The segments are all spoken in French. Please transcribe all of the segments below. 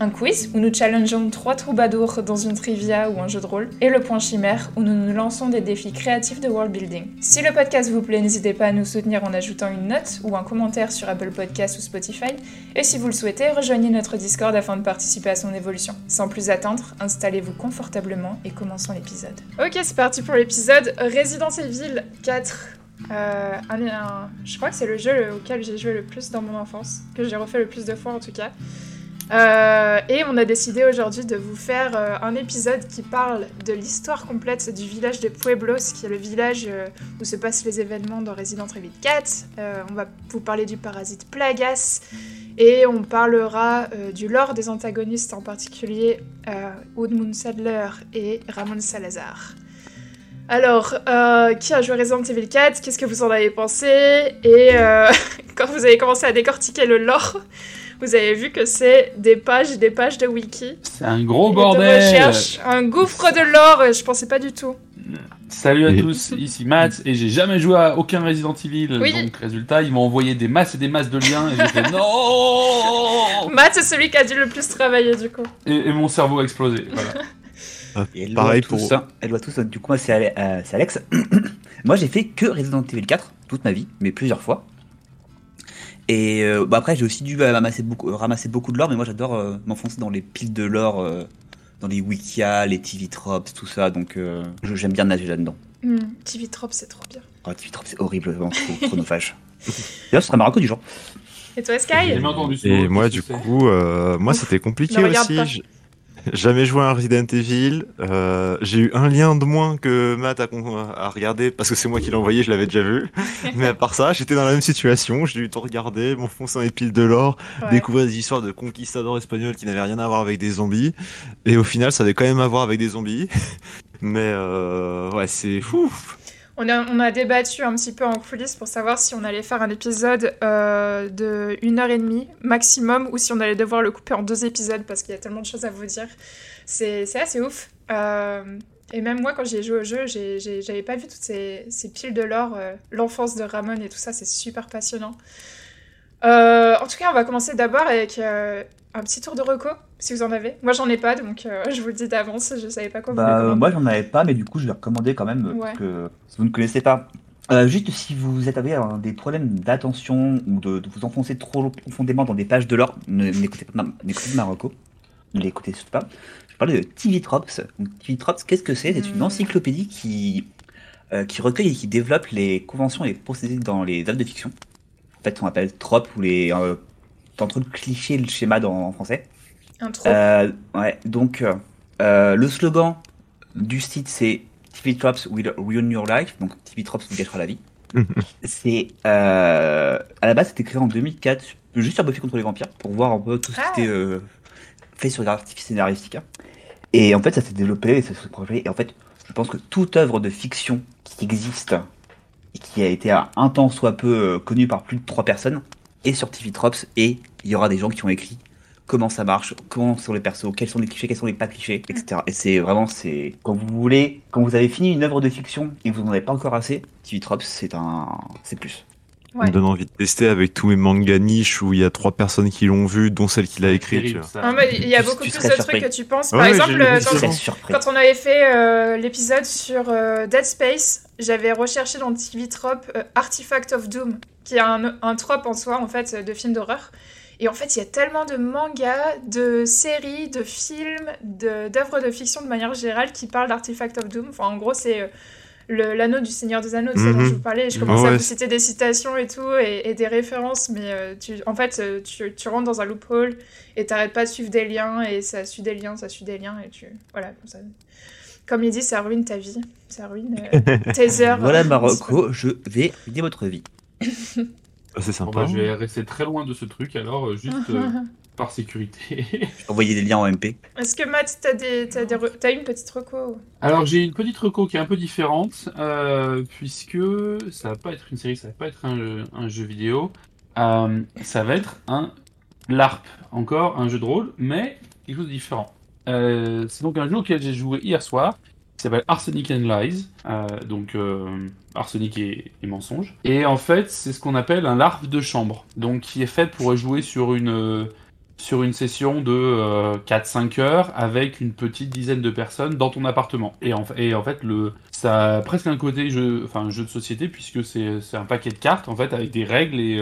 un quiz où nous challengeons trois troubadours dans une trivia ou un jeu de rôle, et le point chimère où nous nous lançons des défis créatifs de world building. Si le podcast vous plaît, n'hésitez pas à nous soutenir en ajoutant une note ou un commentaire sur Apple Podcasts ou Spotify, et si vous le souhaitez, rejoignez notre Discord afin de participer à son évolution. Sans plus attendre, installez-vous confortablement et commençons l'épisode. Ok, c'est parti pour l'épisode Resident Evil 4. Euh, je crois que c'est le jeu auquel j'ai joué le plus dans mon enfance, que j'ai refait le plus de fois en tout cas. Euh, et on a décidé aujourd'hui de vous faire euh, un épisode qui parle de l'histoire complète du village de Pueblos, qui est le village où se passent les événements dans Resident Evil 4. on va vous parler du parasite Plagas et on parlera du lore des antagonistes, en particulier Oudmund Sadler et Ramon Salazar. Alors, euh, qui a joué Resident Evil 4 Qu'est-ce que vous en avez pensé? Et euh, quand vous avez commencé à décortiquer le lore, vous avez vu que c'est des pages et des pages de wiki. C'est un gros bordel. De recherche, un gouffre de lore. Je pensais pas du tout. Salut à tous, ici Matt, et j'ai jamais joué à aucun Resident Evil, donc résultat, ils m'ont envoyé des masses et des masses de liens, et j'ai fait non Matt, c'est celui qui a dû le plus travailler du coup. Et, mon cerveau a explosé, voilà. pareil pour ça. Elle doit tous. Du coup, moi, c'est euh, Alex. moi, j'ai fait que Resident Evil 4 toute ma vie, mais plusieurs fois. Et euh, bah, après, j'ai aussi dû euh, ramasser beaucoup, ramasser beaucoup de lore, mais moi, j'adore m'enfoncer dans les piles de lore, dans les wikias, les TV tropes, tout ça. Donc, j'aime bien nager là-dedans. Hmm, TV tropes, c'est trop bien. Oh, TV tropes, c'est horriblement chronophage. D'ailleurs, ce serait Marocco du genre. Et toi, Sky? Et moi, du coup, moi, c'était compliqué aussi. Jamais joué à Resident Evil. Euh, j'ai eu un lien de moins que Matt à, à regarder parce que c'est moi qui l'ai envoyé, je l'avais déjà vu. Mais à part ça, j'étais dans la même situation. J'ai eu tout regarder, m'enfoncer dans les piles de l'or, découvrir des histoires de conquistadors espagnols qui n'avaient rien à voir avec des zombies. Et au final, ça avait quand même à voir avec des zombies. Mais euh, ouais, c'est fou. On a, débattu un petit peu en coulisses pour savoir si on allait faire un épisode euh, de une heure et demie maximum ou si on allait devoir le couper en deux épisodes parce qu'il y a tellement de choses à vous dire. C'est assez ouf. Euh, et même moi, quand j'ai joué au jeu, j'avais pas vu toutes ces, piles de l'or, euh, l'enfance de Ramon et tout ça, c'est super passionnant. en tout cas, on va commencer d'abord avec un petit tour de reco, si vous en avez. Moi, j'en ai pas, donc euh, je vous le dis d'avance, je savais pas quoi bah, vous Moi, j'en avais pas, mais du coup, je vais recommander quand même que si vous ne connaissez pas. Euh, juste si vous êtes avez des problèmes d'attention ou de, vous enfoncer trop profondément dans des pages de l'or, n'écoutez pas, n'écoutez pas Marocco, ne l'écoutez pas. Je parle de TV Trops. TV Trops, qu'est-ce que c'est? C'est une hmm. encyclopédie qui, euh, qui recueille et qui développe les conventions et les procédés dans les œuvres de fiction. En fait, on appelle tropes ou les en train de cliché le schéma dans, en français. Un euh, ouais, donc euh, le slogan du site c'est TV Traps will ruin your life, donc TV Traps vous gâchera la vie. c'est euh, à la base c'était créé en 2004 juste sur Buffy contre les vampires pour voir un peu tout ce qui ah. était euh, fait sur l'artifice scénaristique. Hein. Et en fait ça s'est développé, ça s'est projet. Et en fait je pense que toute œuvre de fiction qui existe et qui a été un temps soit peu connue par plus de trois personnes et sur TV Trops et il y aura des gens qui ont écrit comment ça marche, comment sont les persos, quels sont les clichés, quels sont les pas clichés, etc. Et c'est vraiment, c'est quand vous voulez, quand vous avez fini une œuvre de fiction et que vous n'en avez pas encore assez, TV Trops, c'est un, c'est plus. Ça me donne envie de tester avec tous mes mangas niches où il y a trois personnes qui l'ont vu, dont celle qui l'a écrit. Ah, il y a beaucoup plus de trucs que tu penses. Par exemple, quand, on avait fait euh, l'épisode sur euh, Dead Space, j'avais recherché dans TV Trop euh, Artifact of Doom, qui est un, un trope en soi, en fait, de film d'horreur. Et en fait, il y a tellement de mangas, de séries, de films, d'œuvres de, fiction de manière générale qui parlent d'Artifact of Doom. Enfin, en gros, c'est euh, l'anneau du Seigneur des Anneaux, dont je mhm. vous parlais. Je commençais à vous citer des citations et tout, et, des références, mais euh, tu, en fait, euh, tu, tu, rentres dans un loophole et t'arrêtes pas de suivre des liens, et ça suit des liens, ça suit des liens, et tu. Voilà, comme ça. Comme il dit, ça ruine ta vie. Ça ruine tes heures. Voilà, Marocco, je vais ruiner votre vie. C'est sympa. Bah, je vais rester très loin de ce truc alors, juste par sécurité. Envoyer des liens en MP. Est-ce que Matt, t'as des, as des une petite reco Alors j'ai une petite reco qui est un peu différente, puisque ça va pas être une série, ça va pas être un, jeu vidéo, ça va être un LARP, encore un jeu de rôle, mais quelque chose de différent. c'est donc un jeu auquel j'ai joué hier soir, qui s'appelle Arsenic and Lies, euh, donc euh, arsenic et, mensonge. Et en fait, c'est ce qu'on appelle un LARP de chambre, donc qui est fait pour jouer sur une sur une session de 4-5 euh, heures avec une petite dizaine de personnes dans ton appartement. Et en, et fait, le, ça a presque un côté jeu, enfin, jeu de société puisque c'est un paquet de cartes en fait avec des règles et,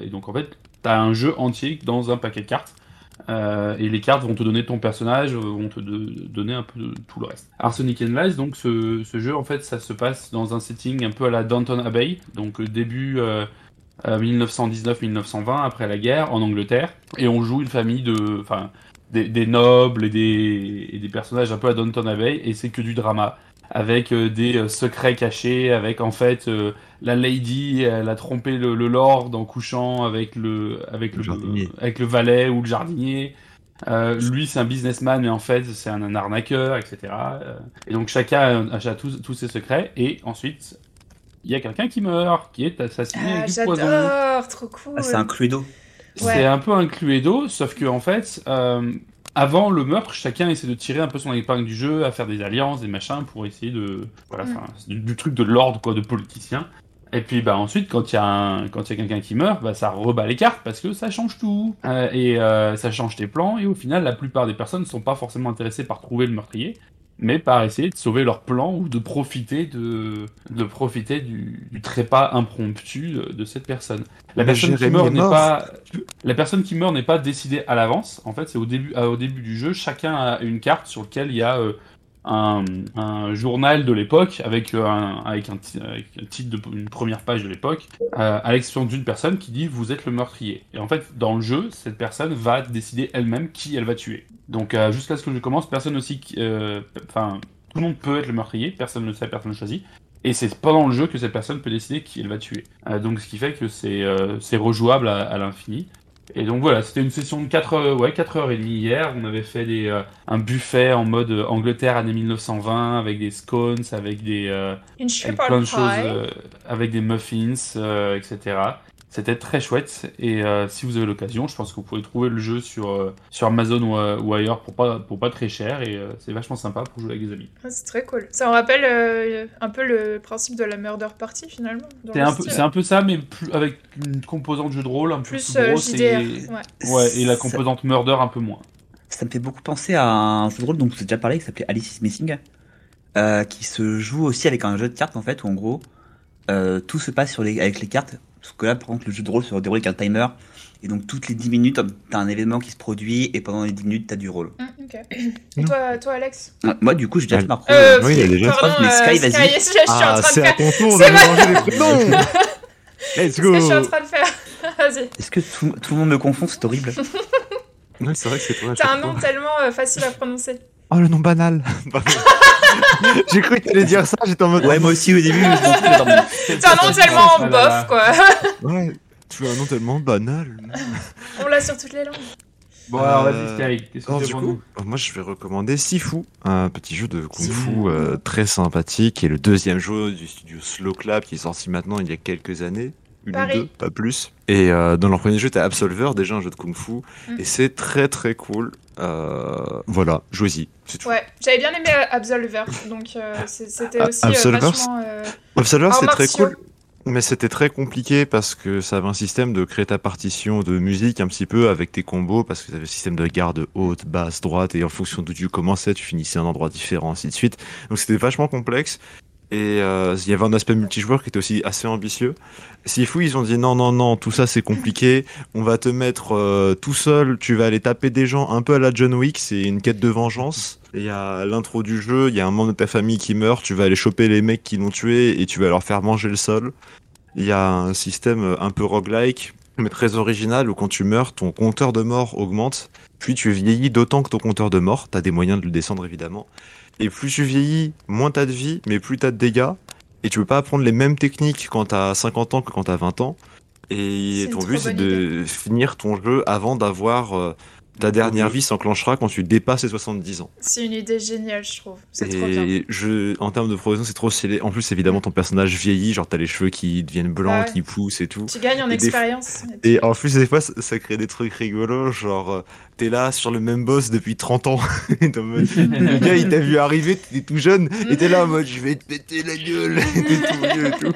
et donc en fait, tu as un jeu entier dans un paquet de cartes. Euh, et les cartes vont te donner ton personnage, vont te donner un peu tout le reste. Arsenic and Lies, donc ce, jeu en fait ça se passe dans un setting un peu à la Downton Abbey, donc début 1919-1920 euh, après la guerre en Angleterre, et on joue une famille de, enfin des, nobles et des, et des personnages un peu à Downton Abbey, et c'est que du drama avec euh, des euh, secrets cachés, avec en fait euh, la lady, elle a trompé le, lord en couchant avec le avec le, avec le valet ou le jardinier. lui, c'est un businessman, mais en fait, c'est un, arnaqueur, etc. et donc chacun a, tous, tous, ses secrets. Et ensuite, il y a quelqu'un qui meurt, qui est assassiné ah, J'adore, trop cool. Ah, c'est un Cluedo. C'est un peu un Cluedo, sauf que en fait, avant le meurtre, chacun essaie de tirer un peu son épingle du jeu, à faire des alliances, des machins, pour essayer de. Voilà, mm. du, truc de l'ordre, quoi, de politicien. Et puis bah ensuite quand il y a quand il y a quelqu'un qui meurt, bah ça rebat les cartes parce que ça change tout euh, et euh, ça change tes plans et au final la plupart des personnes ne sont pas forcément intéressées par trouver le meurtrier, mais par essayer de sauver leur plan ou de profiter de, de profiter du, trépas impromptu de, cette personne. La personne qui meurt n'est pas la personne qui meurt n'est pas décidée à l'avance. En fait, c'est au début au début du jeu, chacun a une carte sur laquelle il y a euh, un, journal de l'époque avec un avec un, titre de première page de l'époque, euh, à l'exception d'une personne qui dit vous êtes le meurtrier. Et en fait, dans le jeu, cette personne va décider elle-même qui elle va tuer. Donc euh, jusqu'à ce que je commence, personne aussi, euh, enfin tout le monde peut être le meurtrier, personne ne sait, personne ne choisit. Et c'est pendant le jeu que cette personne peut décider qui elle va tuer. Euh, donc ce qui fait que c'est rejouable à, l'infini. Et donc voilà, c'était une session de 4 heures, ouais, 4 heures et demie hier. On avait fait des, un buffet en mode Angleterre année 1920 avec des scones, avec des avec plein de choses, avec des muffins, etc. C'était très chouette et euh, si vous avez l'occasion, je pense que vous pouvez trouver le jeu sur, euh, sur Amazon ou, euh, ou, ailleurs pour pas, pour pas très cher et c'est vachement sympa pour jouer avec des amis. Ah, c'est très cool. Ça me rappelle un peu le principe de la Murder Party finalement. C'est un, peu, un peu ça, mais plus, avec une composante jeu de rôle un peu plus, grosse et, ouais. et la composante Murder un peu moins. Ça me fait beaucoup penser à un jeu de rôle dont vous avez déjà parlé qui s'appelait Alice is Missing, qui se joue aussi avec un jeu de cartes en fait où en gros tout se passe sur les, avec les cartes parce que là, par contre, le jeu de rôle se déroule avec un timer. Et donc, toutes les 10 minutes, t'as un événement qui se produit, et pendant les 10 minutes, t'as du rôle. Mm, ok. Et toi, toi, Alex Moi, du coup, j'ai déjà fait ma euh, Oui, il a déjà fait. Mais Sky, euh, vas-y. Ah, c'est à ton tour de manger les prénoms Let's go C'est ce que je suis en train de faire. Vas-y. Est-ce que tout, tout, le monde me confond? C'est horrible. oui, c'est vrai que c'est toi. T'as un nom tellement euh, facile à prononcer. Oh, le nom banal J'ai cru que tu allais dire ça, j'étais en mode. Ouais, moi aussi au début. T'as un nom tellement bof, quoi. Ouais. Tu as un nom tellement banal. On l'a sur toutes les langues. Bon, alors vas-y, qu'est-ce que tu nous Moi, je vais recommander Sifu, un petit jeu de kung fu euh, très sympathique, et le deuxième jeu du studio Slow Clap qui est sorti maintenant il y a quelques années. Une ou deux, pas plus. Et euh, dans leur premier jeu, t'as Absolver, déjà un jeu de kung fu, mm. et c'est très très cool. Euh, voilà, jouez-y. Ouais, j'avais bien aimé Absolver, donc c'était aussi Absolver, vachement. Absolver, c'est très cool. Mais c'était très compliqué parce que ça avait un système de créer ta partition de musique un petit peu avec tes combos parce que tu avais le système de garde haute, basse, droite et en fonction d'où tu commençais, tu finissais un endroit différent, ainsi de suite. Donc c'était vachement complexe. Et euh, il y avait un aspect multijoueur qui était aussi assez ambitieux. fou, ils ont dit non, non, non, tout ça c'est compliqué. On va te mettre euh, tout seul, tu vas aller taper des gens un peu à la John Wick, c'est une quête de vengeance. Il y a l'intro du jeu, il y a un membre de ta famille qui meurt, tu vas aller choper les mecs qui l'ont tué et tu vas leur faire manger le sol. Il y a un système un peu roguelike, mais très original, où quand tu meurs, ton compteur de mort augmente, puis tu vieillis d'autant que ton compteur de mort, t'as des moyens de le descendre évidemment, et plus tu vieillis, moins t'as de vie, mais plus t'as de dégâts, et tu peux pas apprendre les mêmes techniques quand t'as 50 ans que quand t'as 20 ans. Et ton but, c'est de finir ton jeu avant d'avoir ta dernière vie s'enclenchera quand tu dépasses les 70 ans. C'est une idée géniale, je trouve. C'est trop bien. Je, en termes de progression, c'est trop stylé. En plus, évidemment, ton personnage vieillit, genre t'as les cheveux qui deviennent blancs, qui poussent et tout. Tu gagnes en expérience. Et en plus, des fois, ça crée des trucs rigolos, genre euh, t'es là sur le même boss depuis 30 ans. le gars, il t'a vu arriver, t'étais tout jeune, et t'es là en mode je vais te péter la gueule, t'es tout vieux et tout.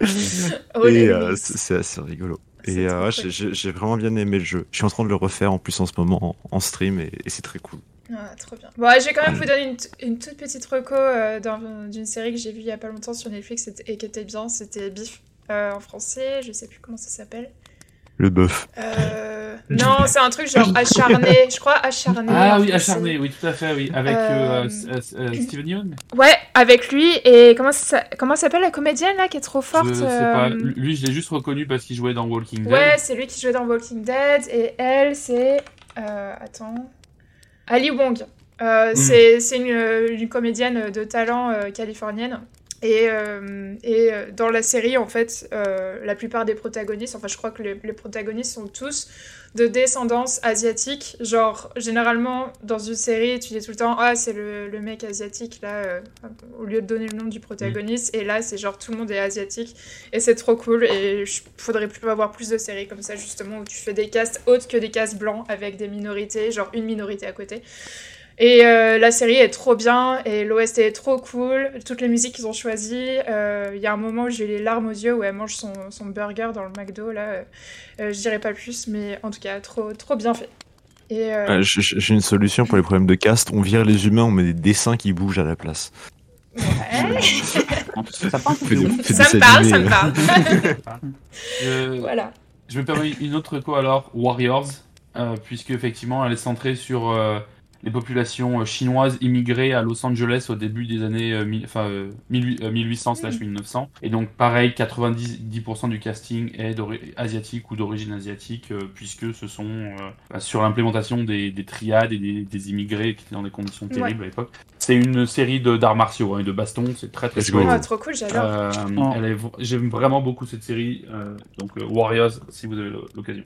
Oh, et euh, c'est assez rigolo. Et euh, j'ai vraiment bien aimé le jeu. Je suis en train de le refaire en plus en ce moment en, stream et, c'est très cool. Ah, trop bien. Bon, je vais quand même vous donner une, toute petite reco euh, d'une série que j'ai vue il y a pas longtemps sur Netflix et qui était bien. C'était Biff euh, en français. Je sais plus comment ça s'appelle. Le bœuf. Euh... Non, c'est un truc genre acharné, je crois acharné. Ah oui, acharné, oui, tout à fait, oui. Avec euh... euh, euh Steven Yeun Ouais, avec lui. Et comment ça, comment s'appelle la comédienne là qui est trop forte Je sais pas. Lui, je l'ai juste reconnu parce qu'il jouait dans Walking Dead. Ouais, c'est lui qui jouait dans Walking Dead. Et elle, c'est. Attends. Ali Wong. Hmm. C'est une, une, comédienne de talent californienne. Et, euh, et, euh, dans la série, en fait, euh, la plupart des protagonistes, enfin je crois que les, protagonistes sont tous de descendance asiatique. Genre, généralement, dans une série, tu dis tout le temps, ah, c'est le, le, mec asiatique, là, au lieu de donner le nom du protagoniste. Et là, c'est genre, tout le monde est asiatique. Et c'est trop cool. Et il faudrait plus avoir plus de séries comme ça, justement, où tu fais des castes autres que des castes blancs avec des minorités, genre une minorité à côté. Et euh, la série est trop bien et l'OST est trop cool. Toutes les musiques qu'ils ont choisies. Euh, il y a un moment où j'ai les larmes aux yeux où elle mange son, son burger dans le McDo. Là, euh, je dirais pas plus, mais en tout cas, trop, trop bien fait. Et J'ai une solution pour les problèmes de cast. On vire les humains, on met des dessins qui bougent à la place. Ouais. ça, me parle, ça me parle. voilà. Je me permets une autre quoi alors, Warriors, puisque effectivement elle est centrée sur les populations euh, chinoises immigrées à Los Angeles au début des années euh, enfin, 1800-1900. Euh, Et donc, pareil, 90% du casting est asiatique ou d'origine asiatique, puisque ce sont bah, sur l'implémentation des, triades et des, immigrés qui étaient dans des conditions terribles à l'époque. C'est une série d'arts martiaux hein, et de bastons, c'est très très chouette. Ah, trop cool, j'adore. J'aime vraiment beaucoup cette série, donc Warriors, si vous avez l'occasion.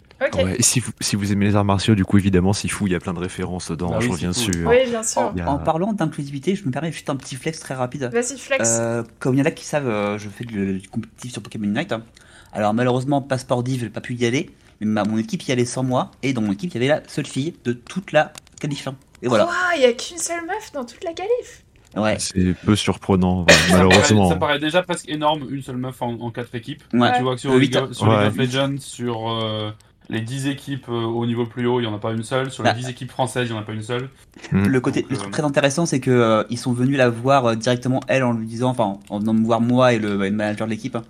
si, vous, si vous aimez les arts martiaux, du coup, évidemment, s'il faut, il y a plein de références dedans. Bah je oui, bien sûr. En, parlant d'inclusivité, je me permets juste un petit flex très rapide. Vas-y, flex. Euh, comme il y en a qui savent, euh, je fais du, compétitif sur Pokémon Unite. Hein. Alors malheureusement, Passeport Div, j'ai pas pu y aller, mais mon équipe y allait sans moi, et dans mon équipe, il y avait la seule fille de toute la qualif. Hein. Et voilà. il y a qu'une seule meuf dans toute la qualif. Ouais. C'est peu surprenant, malheureusement. Ça paraît, déjà presque énorme, une seule meuf en, quatre équipes. Tu vois que sur, League, of Legends, sur euh, les 10 équipes euh, au niveau plus haut, il n'y en a pas une seule. Sur les 10 bah. équipes françaises, il n'y en a pas une seule. Hmm. Le côté le truc euh, très intéressant, c'est qu'ils euh, ils sont venus la voir directement, elle, en lui disant, enfin, en venant me voir moi et le, manager de l'équipe, hein,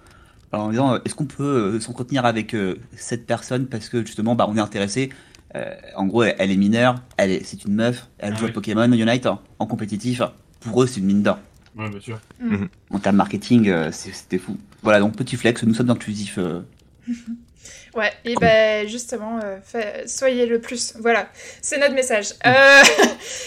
en disant, est-ce qu'on peut s'entretenir avec cette personne parce que justement, bah, on est intéressé. En gros, elle est mineure, elle est, c'est une meuf, elle ah joue à Pokémon Unite hein, en compétitif. Pour eux, c'est une mine d'or. Ouais, bien sûr. Hmm. En termes marketing, c'était fou. Voilà, donc petit flex, nous sommes inclusifs. Ouais, et ben justement, euh, soyez le plus. Voilà, c'est notre message. Euh,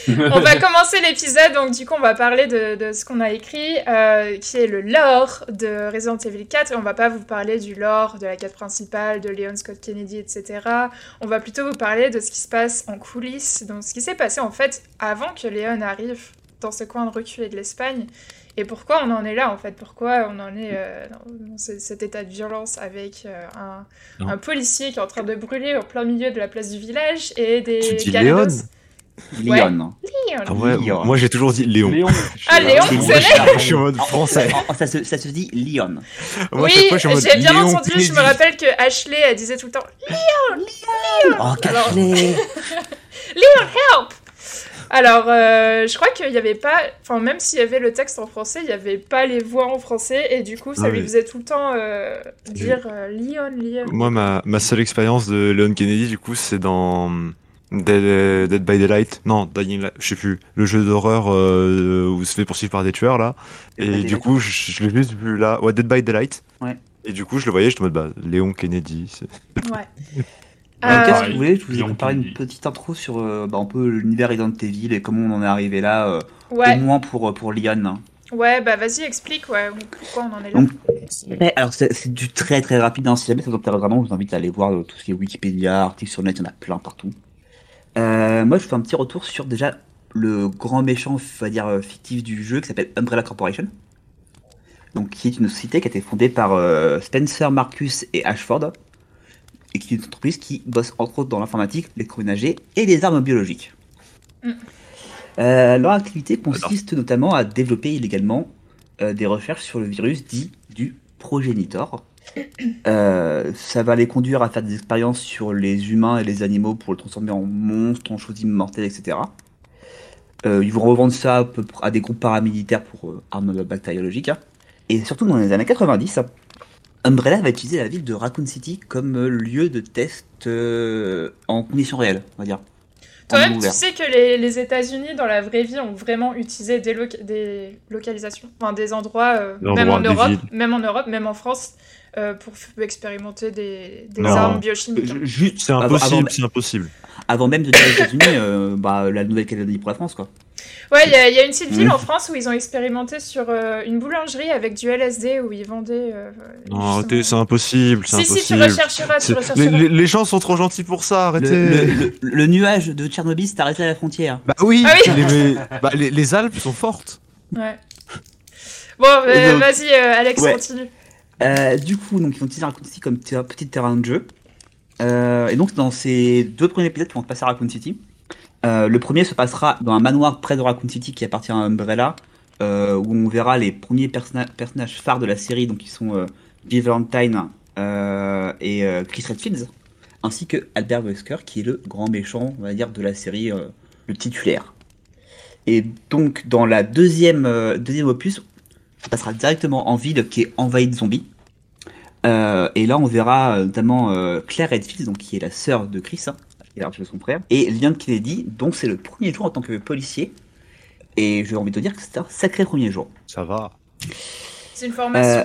on va commencer l'épisode, donc du coup, on va parler de, ce qu'on a écrit, euh, qui est le lore de Resident Evil 4. Et on va pas vous parler du lore de la quête principale, de Leon Scott Kennedy, etc. On va plutôt vous parler de ce qui se passe en coulisses, donc ce qui s'est passé en fait avant que Leon arrive dans ce coin de reculé de l'Espagne. Et pourquoi on en est là en fait? Pourquoi on en est euh, dans cet état de violence avec euh, un, policier qui est en train de brûler au plein milieu de la place du village et des tu dis Léon? Léon. Ah ouais, Moi j'ai toujours dit Léon. Léon. Ah Léon, c'est Je suis en mode français. ça, se, ça se dit Léon. oui, j'ai bien entendu, je me rappelle que Ashley elle disait tout le temps Léon, Léon. Oh, Ashley. Léon, help alors, euh, je crois qu'il n'y avait pas, enfin, même s'il y avait le texte en français, il n'y avait pas les voix en français, et du coup, ça lui faisait tout le temps euh, dire euh, Leon, Leon. Moi, ma, ma seule expérience de Leon Kennedy, du coup, c'est dans Dead, Dead, by Daylight. Non, Dying Light, je sais plus. Le jeu d'horreur où se fait poursuivre par des tueurs, là. et du coup, je, l'ai juste vu là. Ouais, Dead by Daylight. Ouais. Et du coup, je le voyais, je me mode, bah, Léon Kennedy. Ouais. Euh, Qu'est-ce que vous voulez Je vous ai préparé une petite intro sur euh, bah, un peu l'univers Resident Evil et comment on en est arrivé là, euh, au moins pour, pour Liane. Ouais, bah vas-y, explique ouais, pourquoi on en est là. Donc, alors, c'est du très très rapide. Hein. Si jamais ça vous intéresse vraiment, je vous invite à aller voir tout ce qui est Wikipédia, articles sur le net, il y en a plein partout. Euh, moi, je fais un petit retour sur déjà le grand méchant, on va dire, euh, fictif du jeu qui s'appelle Umbrella Corporation. Donc, qui est une société qui a été fondée par euh, Spencer Marcus et Ashford, et qui est une entreprise qui bosse entre autres dans l'informatique, l'électroménager et les armes biologiques. Mm. Euh, leur activité consiste notamment à développer illégalement euh, des recherches sur le virus dit du progénitor. Euh, ça va les conduire à faire des expériences sur les humains et les animaux pour le transformer en monstres, en choses immortelles, etc. ils vont revendre ça à, des groupes paramilitaires pour armes bactériologiques. Hein. Et surtout dans les années 90, Umbrella va utiliser la ville de Raccoon City comme lieu de test en conditions réelles, on va dire. Toi-même, tu sais que les, les États-Unis, dans la vraie vie, ont vraiment utilisé des, des localisations, enfin des endroits, euh, même en Europe, même en Europe, même en France, euh, pour expérimenter des, des armes biochimiques. C'est impossible, c'est impossible. Avant même de dire les États-Unis, euh, bah, la Nouvelle-Calédonie pour la France, quoi. Ouais, il y, a une petite ville mmh. en France où ils ont expérimenté sur euh, une boulangerie avec du LSD où ils vendaient. Euh, non, arrêtez, c'est impossible. Si, impossible. si, tu rechercheras. Tu rechercheras. Les, les, gens sont trop gentils pour ça, arrêtez. Le, nuage de Tchernobyl s'est arrêté à la frontière. Bah oui, ah Les, bah, les, Alpes sont fortes. Ouais. Bon, euh, vas-y, Alex, continue. du coup, donc, ils ont utilisé Raccoon City comme petit terrain de jeu. et donc, dans ces deux premiers épisodes qui vont passer à Raccoon City, euh, le premier se passera dans un manoir près de Raccoon City qui appartient à Umbrella, euh, où on verra les premiers personnages phares de la série, donc qui sont euh, Valentine euh, et Chris Redfield, ainsi que Albert Wesker, qui est le grand méchant, on va dire, de la série, le titulaire. Et donc dans la deuxième, deuxième opus, on passera directement en ville qui est envahie de zombies. et là, on verra notamment Claire Redfield, donc qui est la sœur de Chris, hein, il a de son frère. Et Liam Kennedy, donc c'est le premier jour en tant que policier. Et j'ai envie de te dire que c'est un sacré premier jour. Ça va. C'est une formation euh,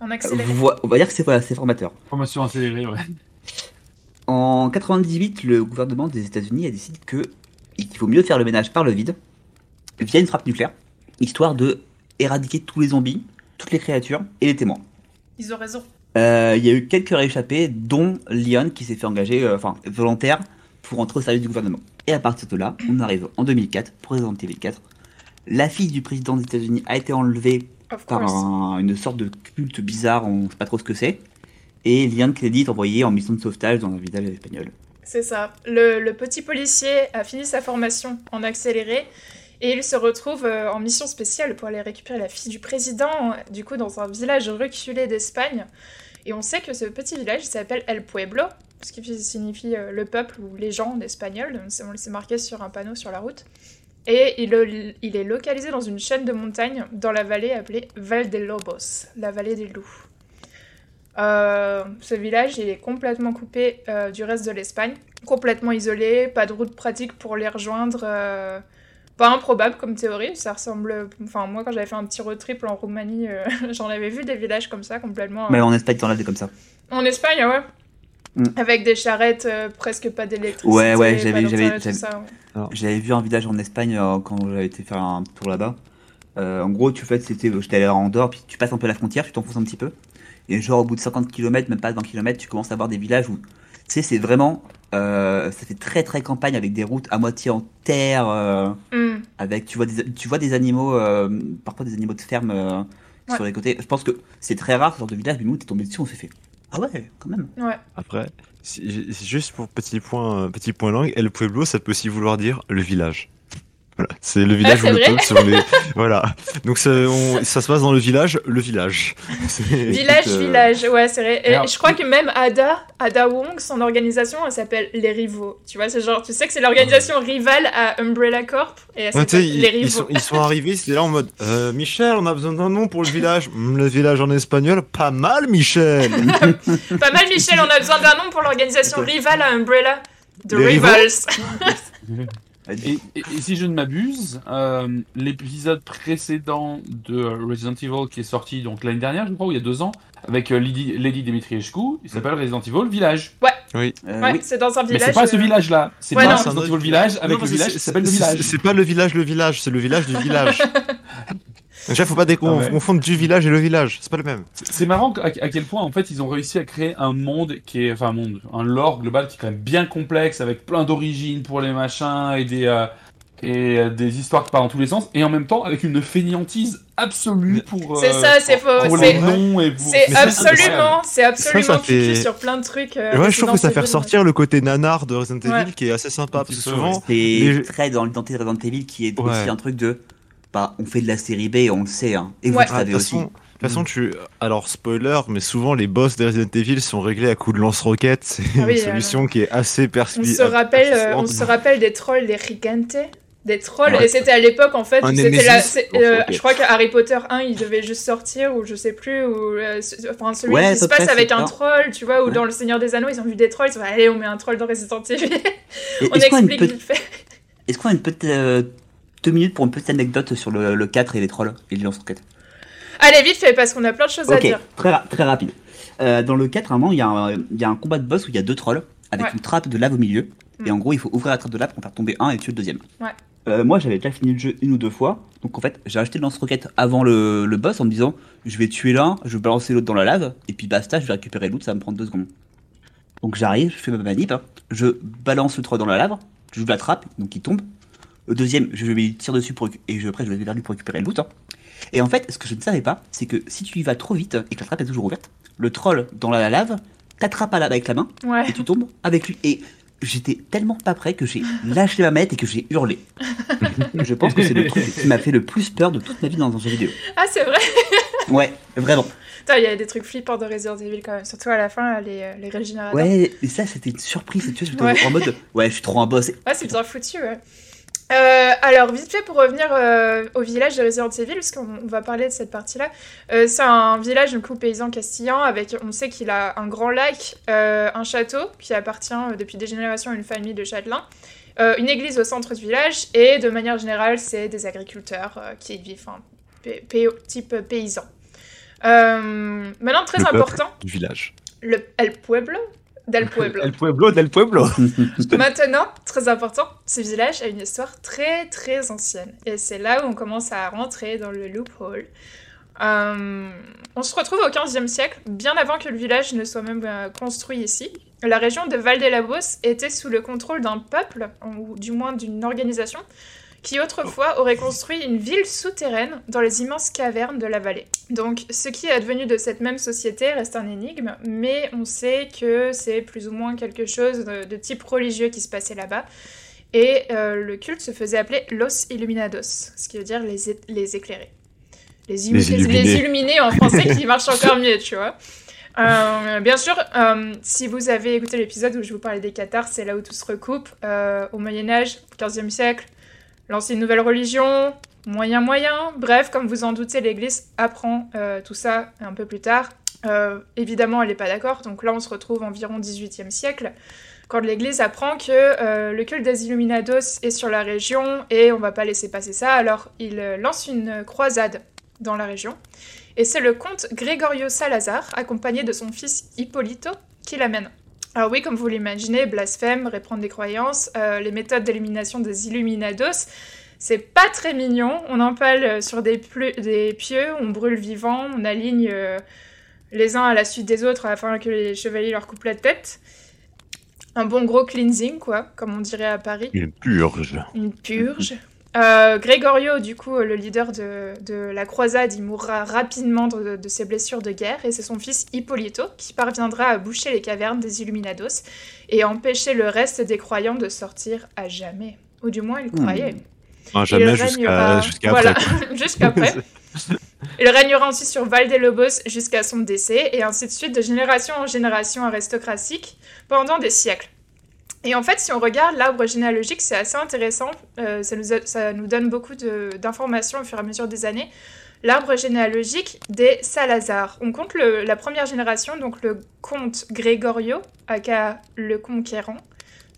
en accéléré. On va dire que c'est voilà, formateur. Formation accélérée, ouais. En 98, le gouvernement des États-Unis a décidé que qu'il faut mieux faire le ménage par le vide via une frappe nucléaire, histoire de éradiquer tous les zombies, toutes les créatures et les témoins. Ils ont raison. Euh, il y a eu quelques rééchappés, dont Leon qui s'est fait engager, euh, enfin volontaire, pour entrer au service du gouvernement. Et à partir de là, on arrive en 2004, pour Resident Evil 4. La fille du président des États-Unis a été enlevée par une sorte de culte bizarre, on ne sait pas trop ce que c'est. Et Liane Kennedy est envoyé en mission de sauvetage dans un village espagnol. C'est ça. Le, petit policier a fini sa formation en accéléré et il se retrouve euh, en mission spéciale pour aller récupérer la fille du président, du coup, dans un village reculé d'Espagne. Et on sait que ce petit village s'appelle El Pueblo, ce qui signifie euh, le peuple ou les gens en espagnol. On s'est marqué sur un panneau sur la route. Et il, il, est localisé dans une chaîne de montagnes dans la vallée appelée Val de Lobos, la vallée des loups. Euh, ce village il est complètement coupé euh, du reste de l'Espagne, complètement isolé, pas de route pratique pour les rejoindre. pas improbable comme théorie, ça ressemble. Enfin, moi quand j'avais fait un petit road trip en Roumanie, j'en avais vu des villages comme ça complètement. Mais en Espagne, t'en as des comme ça. En Espagne, ouais. Mm. Avec des charrettes euh, presque pas d'électricité. Ouais, ouais, j'avais, j'avais, vu un village en Espagne euh, quand j'avais été faire un tour là-bas. Euh, en gros, tu fais, c'était, j'étais allé en dehors, puis tu passes un peu la frontière, tu t'enfonces un petit peu. Et genre, au bout de 50 km, même pas 20 km, tu commences à voir des villages où, tu sais, c'est vraiment, ça fait très très campagne avec des routes à moitié en terre, mm. avec, tu vois, des, tu vois des animaux, parfois des animaux de ferme sur les côtés. Je pense que c'est très rare ce genre de village, mais nous, t'es tombé dessus, on s'est fait. Ah ouais, quand même. Ouais. Après, juste pour petit point, euh, petit point langue, El Pueblo, ça peut aussi vouloir dire le village. Voilà, c'est le village ah, le sur les. voilà. Donc ça, ça, se passe dans le village, le village. Village, euh, village, ouais, c'est vrai. Et je crois que même Ada, Ada Wong, son organisation, elle s'appelle Les Rivaux. Tu vois, c'est genre, tu sais que c'est l'organisation rivale à Umbrella Corp. Et elle Les Rivaux. Ils sont, ils sont arrivés, c'était là en mode euh, Michel, on a besoin d'un nom pour le village. Hmm, le village en espagnol, pas mal, Michel. pas mal, Michel, on a besoin d'un nom pour l'organisation rivale à Umbrella. The Rivals. Et, si je ne m'abuse, euh, l'épisode précédent de Resident Evil qui est sorti donc l'année dernière, je crois, ou il y a deux ans, avec euh, Lady, Lady Dimitriescu, il s'appelle Resident Evil Village. Ouais. Oui. Euh, ouais, c'est dans un village. Mais c'est pas ce village-là. C'est pas Resident Evil Village avec le village qui s'appelle le village. C'est pas le village, le village, c'est le village du village. Déjà, faut pas confondre du village et le village, c'est pas le même. C'est marrant à, quel point en fait ils ont réussi à créer un monde qui est, enfin un monde, un lore global qui est quand même bien complexe avec plein d'origines pour les machins et des euh, et euh, des histoires qui partent dans tous les sens et en même temps avec une fainéantise absolue pour c'est ça c'est faux c'est absolument c'est absolument fait... sur plein de trucs euh, ouais je trouve que ça fait ressortir le côté nanar de Resident Evil qui est assez sympa parce que souvent c'est très dans l'identité de Resident Evil qui est aussi un truc de bah, on fait de la série B, et on le sait, hein. et vous le savez aussi. De toute façon, tu. Alors, spoiler, mais souvent les boss de Resident Evil sont réglés à coups de lance-roquettes. C'est ah une solution qui est assez perspicace. On se rappelle, euh, on se rappelle des trolls des Ricante des trolls et c'était à l'époque en fait c'était la, euh, je crois que Harry Potter 1 il devait juste sortir ou je sais plus ou euh, enfin celui qui se passe avec un troll tu vois ou dans le Seigneur des Anneaux ils ont vu des trolls ils ont dit allez on met un troll dans Resident Evil on explique vite fait est-ce qu'on a une petite deux minutes pour une petite anecdote sur le, 4 et les trolls et les lance-roquettes. Allez, vite fait, parce qu'on a plein de choses à dire. Très, très rapide. Euh, dans le 4, il y, a un, y a un combat de boss où il y a deux trolls avec une trappe de lave au milieu. Et mm. en gros, il faut ouvrir la trappe de lave pour faire tomber un et tuer le deuxième. Ouais. Euh, moi, j'avais déjà fini le jeu une ou deux fois. Donc en fait, j'ai acheté le lance-roquette avant le, le, boss en me disant je vais tuer l'un, je vais balancer l'autre dans la lave, et puis basta, je vais récupérer l'autre, ça va me prendre deux secondes. Donc j'arrive, je fais ma manip, hein. je balance le troll dans la lave, je la trappe, donc il tombe. Le deuxième, je lui tire dessus pour, et je, après je vais vers lui pour récupérer le loot. Hein. Et en fait, ce que je ne savais pas, c'est que si tu y vas trop vite et que la trappe est toujours ouverte, le troll dans la lave t'attrape avec la main et tu tombes avec lui. Et j'étais tellement pas prêt que j'ai lâché ma manette et que j'ai hurlé. je pense que c'est le truc qui m'a fait le plus peur de toute ma vie dans un jeu vidéo. Ah, c'est vrai? Ouais, vraiment. Il y a des trucs flippants de Resident Evil quand même, surtout à la fin, les, euh, les régénérateurs. Ouais, et ça, c'était une surprise. Tu vois, en mode, ouais, je suis trop un boss. Ouais, c'est bien foutu, ouais. Euh, alors, vite fait, pour revenir euh, au village de Resident Evil, parce qu'on va parler de cette partie-là, euh, c'est un village du coup paysan castillan, avec, on sait qu'il a un grand lac, un château qui appartient depuis des générations à une famille de châtelains, une église au centre du village, et de manière générale, c'est des agriculteurs qui vivent, enfin, type paysan. maintenant, très important. Du village. Le El Pueblo, Del Pueblo. El Pueblo, Del Pueblo. Maintenant, très important, ce village a une histoire très très ancienne. Et c'est là où on commence à rentrer dans le loophole. Euh, on se retrouve au XVe siècle, bien avant que le village ne soit même euh, construit ici. La région de Valdelabos était sous le contrôle d'un peuple, ou du moins d'une organisation, qui autrefois aurait construit une ville souterraine dans les immenses cavernes de la vallée. Donc ce qui est advenu de cette même société reste un énigme, mais on sait que c'est plus ou moins quelque chose de, type religieux qui se passait là-bas. Et euh, le culte se faisait appeler Los Illuminados, ce qui veut dire les, les éclairés. Les, illuminés. en français qui marche encore mieux, tu vois. Euh, bien sûr, euh, si vous avez écouté l'épisode où je vous parlais des cathares, c'est là où tout se recoupe. au Moyen Âge, 15e siècle, lancer une nouvelle religion, moyen moyen. Bref, comme vous en doutez, l'Église apprend euh, tout ça un peu plus tard. Euh, évidemment, elle n'est pas d'accord, donc là on se retrouve environ 18e siècle, quand l'Église apprend que euh, le culte des Illuminados est sur la région et on va pas laisser passer ça, alors il lance une croisade dans la région. Et c'est le comte Gregorio Salazar, accompagné de son fils Hippolito, qui l'amène. Alors oui, comme vous l'imaginez, blasphème, reprendre des croyances, euh, les méthodes d'élimination des Illuminados, c'est pas très mignon. On empale euh, sur des, des, pieux, on brûle vivant, on aligne euh, les uns à la suite des autres afin que les chevaliers leur coupent la tête. Un bon gros cleansing, quoi, comme on dirait à Paris. Une purge. Une purge. Euh, Gregorio, du coup, le leader de, la croisade, il mourra rapidement de, ses blessures de guerre et c'est son fils Hippolito qui parviendra à boucher les cavernes des Illuminados et empêcher le reste des croyants de sortir à jamais. Ou du moins, il croyait. Hmm. jamais jusqu'à voilà, jusqu'après. il régnera ensuite sur Valdelobos jusqu'à son décès et ainsi de suite de génération en génération aristocratique pendant des siècles. Et en fait, si on regarde l'arbre généalogique, c'est assez intéressant. Euh, ça, nous donne beaucoup d'informations au fur et à mesure des années. L'arbre généalogique des Salazar. On compte la première génération, donc le comte Gregorio, aka le conquérant.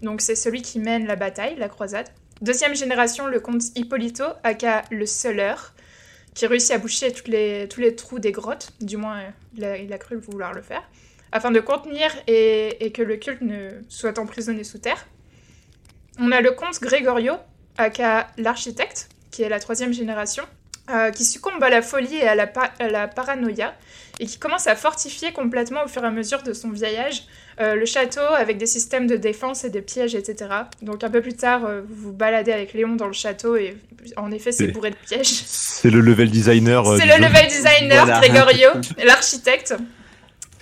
Donc c'est celui qui mène la bataille, la croisade. Deuxième génération, le comte Hippolito, aka le Seuleur, qui réussit à boucher tous les trous des grottes. Du moins, il a cru vouloir le faire afin de contenir et, que le culte ne soit emprisonné sous terre. On a le comte Gregorio, aka l'architecte, qui est la troisième génération. qui succombe à la folie et à la, à la paranoïa et qui commence à fortifier complètement au fur et à mesure de son vieillage euh, le château avec des systèmes de défense et des pièges, etc. Donc un peu plus tard, euh, vous vous baladez avec Léon dans le château et en effet, c'est bourré de pièges. C'est le level designer. Euh, c'est le level designer, Gregorio, l'architecte.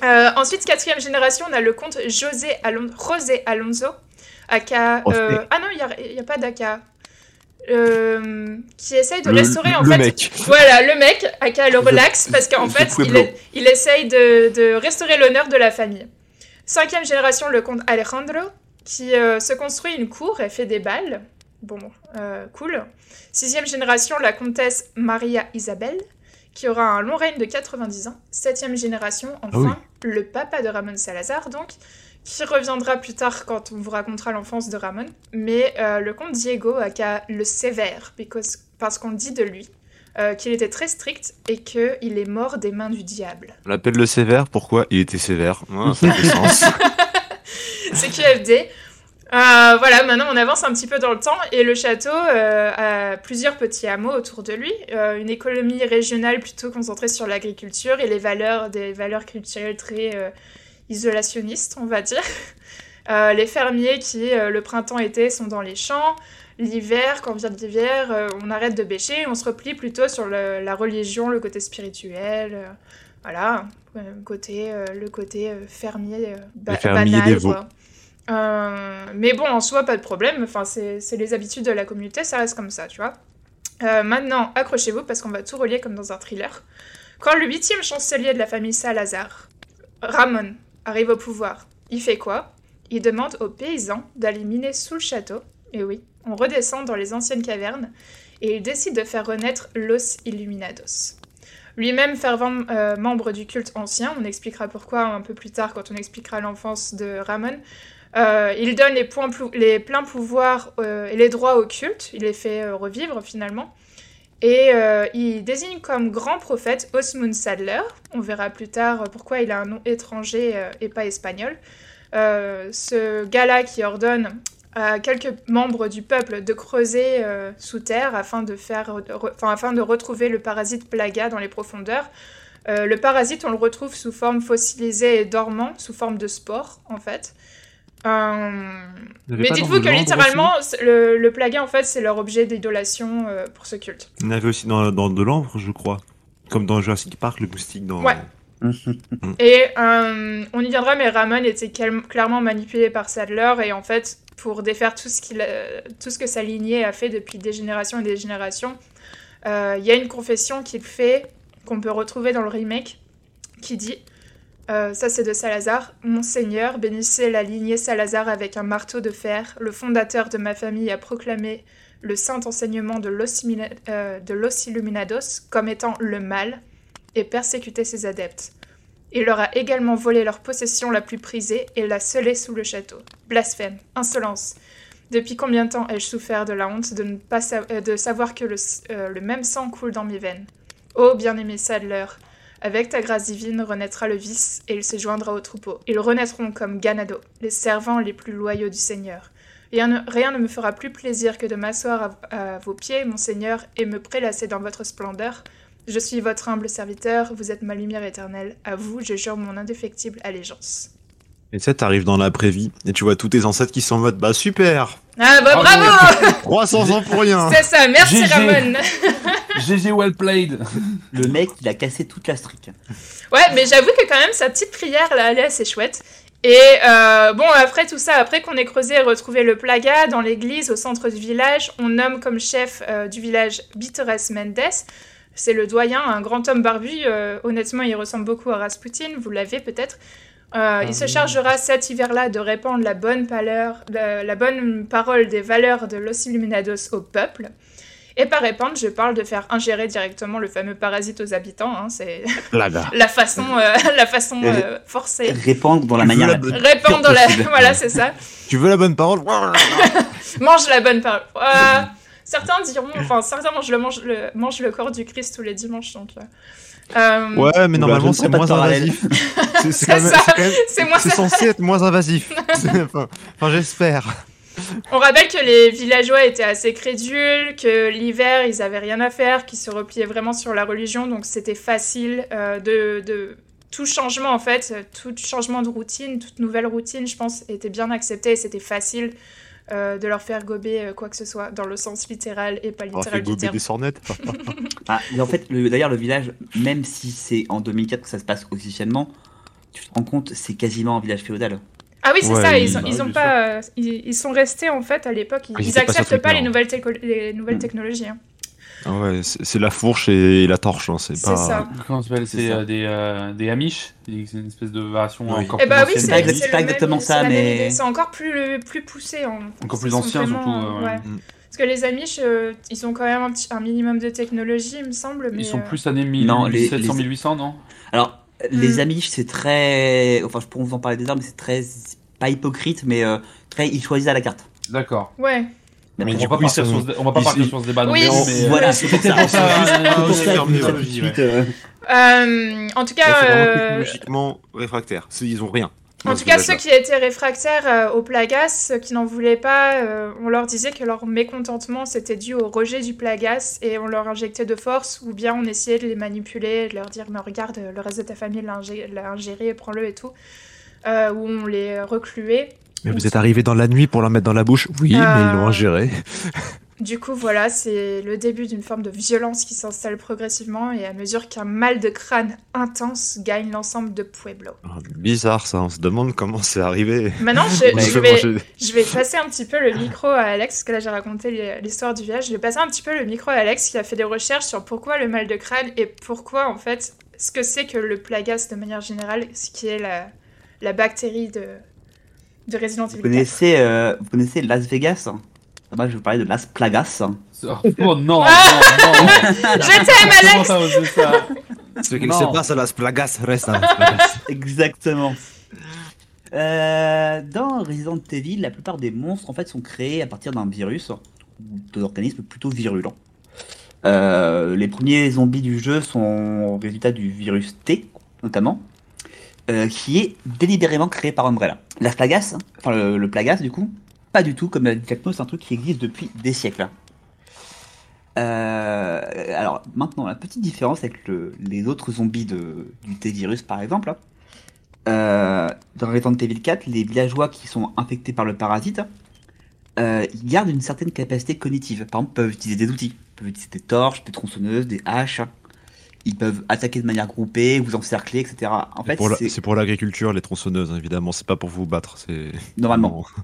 Ensuite, quatrième génération, on a le comte José José Alonso, aka. Oh, ah non, il n'y a, pas d'aka. qui essaye de restaurer en fait. Mec. Voilà, le mec, aka le relax, parce qu'en fait, il, il, essaye de, de restaurer l'honneur de la famille. Cinquième génération, le comte Alejandro, qui euh, se construit une cour et fait des balles. Bon, euh, cool. Sixième génération, la comtesse Maria Isabelle, qui aura un long règne de 90 ans. Septième génération, ah enfin, le papa de Ramon Salazar, donc, qui reviendra plus tard quand on vous racontera l'enfance de Ramon. Mais euh, le comte Diego, aka le sévère, parce qu'on dit de lui euh, qu'il était très strict et qu'il est mort des mains du diable. On l'appelle le sévère, pourquoi? Il était sévère. ça fait sens. C'est QFD. Euh, voilà, maintenant on avance un petit peu dans le temps et le château euh, a plusieurs petits hameaux autour de lui, une économie régionale plutôt concentrée sur l'agriculture et les valeurs, des valeurs culturelles très isolationnistes, on va dire. les fermiers qui, le printemps-été, sont dans les champs, l'hiver, quand vient l'hiver, euh, on arrête de bêcher, on se replie plutôt sur la religion, le côté spirituel, euh, voilà, euh, côté, le côté fermier, banal, quoi. Mais bon, en soi, pas de problème. Enfin, c'est les habitudes de la communauté, ça reste comme ça, tu vois. maintenant, accrochez-vous parce qu'on va tout relier comme dans un thriller. Quand le huitième chancelier de la famille Salazar, Ramon, arrive au pouvoir, il fait quoi? Il demande aux paysans d'aller miner sous le château. Et oui, on redescend dans les anciennes cavernes et il décide de faire renaître Los Illuminados. Lui-même fervent euh, membre du culte ancien, on expliquera pourquoi un peu plus tard quand on expliquera l'enfance de Ramon. Euh, il donne les, pleins pouvoirs euh, et les droits au culte, il les fait revivre finalement. Et il désigne comme grand prophète Osmund Sadler. On verra plus tard pourquoi il a un nom étranger et pas espagnol. ce gars-là qui ordonne à quelques membres du peuple de creuser euh, sous terre afin de, faire, afin de retrouver le parasite Plaga dans les profondeurs. Euh, le parasite, on le retrouve sous forme fossilisée et dormant, sous forme de spore, en fait. Euh, mais dites-vous que littéralement, le, le, Plaga, en fait, c'est leur objet d'idolation pour ce culte. Il y en avait aussi dans, dans de l'ambre, je crois. Comme dans Jurassic Park, le moustique dans... Ouais. et on y viendra, mais Ramon était clairement manipulé par Sadler, et en fait, pour défaire tout ce, qu'il tout ce que sa lignée a fait depuis des générations et des générations. Euh, il y a une confession qu'il fait, qu'on peut retrouver dans le remake, qui dit euh, ça c'est de Salazar. Mon Seigneur, bénissez la lignée Salazar avec un marteau de fer. Le fondateur de ma famille a proclamé le saint enseignement de Los, euh, Illuminados comme étant le mal et persécuté ses adeptes. Il leur a également volé leur possession la plus prisée et l'a scellée sous le château. Blasphème, insolence. Depuis combien de temps ai-je souffert de la honte de pas euh, de savoir que le, même sang coule dans mes veines? Ô bien-aimé Sadler, avec ta grâce divine renaîtra le vice et il se joindra au troupeau. Ils renaîtront comme Ganado, les servants les plus loyaux du Seigneur. Rien ne, rien ne me fera plus plaisir que de m'asseoir à, à vos pieds, mon Seigneur, et me prélasser dans votre splendeur, je suis votre humble serviteur, vous êtes ma lumière éternelle. À vous, je jure mon indéfectible allégeance. Et ça, t'arrives dans l'après-vie et tu vois tous tes ancêtres qui sont en mode bah super Ah bah bravo 300 ans pour rien C'est ça, merci Ramon GG well played Le mec, il a cassé toute la strique. Ouais, mais j'avoue que quand même, sa petite prière, là, elle est assez chouette. Et euh, bon, après tout ça, après qu'on ait creusé et retrouvé le plaga dans l'église au centre du village, on nomme comme chef euh, du village Bitores Mendes, c'est le doyen, un grand homme barbu. Euh, honnêtement, il ressemble beaucoup à Rasputin, vous l'avez peut-être. Euh, il se ah chargera cet hiver-là de répandre la bonne, la, bonne parole des valeurs de Los Illuminados au peuple. Et par répandre, je parle de faire ingérer directement le fameux parasite aux habitants. Hein, c'est la façon, euh, la façon forcée. Répandre dans la manière. La répandre dans la. voilà, c'est ça. Tu veux la bonne parole? Mange la bonne parole. Certains diront, enfin, certains mangent le, mange, le, mangent le corps du Christ tous les dimanches, donc. Euh... Ouais, mais normalement c'est moins invasif. c'est censé être moins invasif. enfin, j'espère. On rappelle que les villageois étaient assez crédules, que l'hiver, ils avaient rien à faire, qu'ils se repliaient vraiment sur la religion, donc c'était facile euh, de, de, Tout changement, en fait, tout changement de routine, toute nouvelle routine, je pense, était bien accepté et c'était facile euh, de leur faire gober euh, quoi que ce soit, dans le sens littéral et pas littéral du terme. des sornettes ah, En fait, d'ailleurs, le village, même si c'est en 2004 que ça se passe officiellement, tu te rends compte, c'est quasiment un village féodal. Ah oui, c'est ça, ils, sont, ils, ont pas, ils, sont restés en fait à l'époque, ils, n'acceptent pas, les nouvelles, les nouvelles mm. technologies. Hein. Ah ouais, c'est la fourche et la torche, hein, c'est pas. Ça. Comment ça s'appelle C'est euh, des, euh, des Amish C'est une espèce de variation encore eh bah plus oui, ancienne. C'est pas exactement ça, mais. C'est encore plus, plus poussé. En... Encore plus ancien, surtout. ouais. Mm. Parce que les Amish, euh, ils ont quand même un, petit, un minimum de technologie, il me semble. Mais ils sont plus années 1700-1800, non Alors, les mm. Amish, c'est très. Enfin, je pourrais vous en parler des armes, mais c'est très. Pas hypocrite, mais très. Ils choisissent à la carte. D'accord. Ouais. Mais on, va on va pas partir sur ce débat. Oui, mais euh, voilà, c'est pour ça. Euh, en tout cas, euh, technologiquement réfractaire. Ils ont rien. En tout cas, ceux qui étaient réfractaires au plagas, qui n'en voulaient pas, on leur disait que leur mécontentement c'était dû au rejet du plagas et on leur injectait de force, ou bien on essayait de les manipuler, de leur dire mais regarde, le reste de ta famille l'a ingéré, prends-le et tout, ou on les recluait. Mais vous êtes arrivé dans la nuit pour la mettre dans la bouche Oui, mais ils l'ont ingéré. Du coup, voilà, c'est le début d'une forme de violence qui s'installe progressivement et à mesure qu'un mal de crâne intense gagne l'ensemble de Pueblo. Ah, bizarre ça, on se demande comment c'est arrivé. Maintenant, je, je, vais, je vais passer un petit peu le micro à Alex, parce que là j'ai raconté l'histoire du village. Je vais passer un petit peu le micro à Alex qui a fait des recherches sur pourquoi le mal de crâne et pourquoi en fait ce que c'est que le plagas de manière générale, ce qui est la, la bactérie de, de Resident Evil. Vous connaissez, euh, vous connaissez Las Vegas Moi, je vais vous parler de Las Plagas. Oh, oh non, ah non, non Je t'aime, Alex Ce qui se passe à Las Plagas reste à Las Plagas. Exactement. Euh, dans Resident Evil, la plupart des monstres en fait sont créés à partir d'un virus ou d'organismes plutôt virulents. Euh, les premiers zombies du jeu sont au résultat du virus T, notamment, euh, qui est délibérément créé par Umbrella. La Plagas, enfin le, Plagas du coup, pas du tout, comme l'a dit c'est un truc qui existe depuis des siècles. Euh, alors maintenant, la petite différence avec les autres zombies de, du T-Virus par exemple, euh, dans Resident Evil 4, les villageois qui sont infectés par le parasite, ils gardent une certaine capacité cognitive. Par exemple, peuvent utiliser des outils, peuvent utiliser des torches, des tronçonneuses, des haches, ils peuvent attaquer de manière groupée, vous encercler, etc. En fait, c'est pour l'agriculture, les tronçonneuses, évidemment. C'est pas pour vous battre. C'est normalement.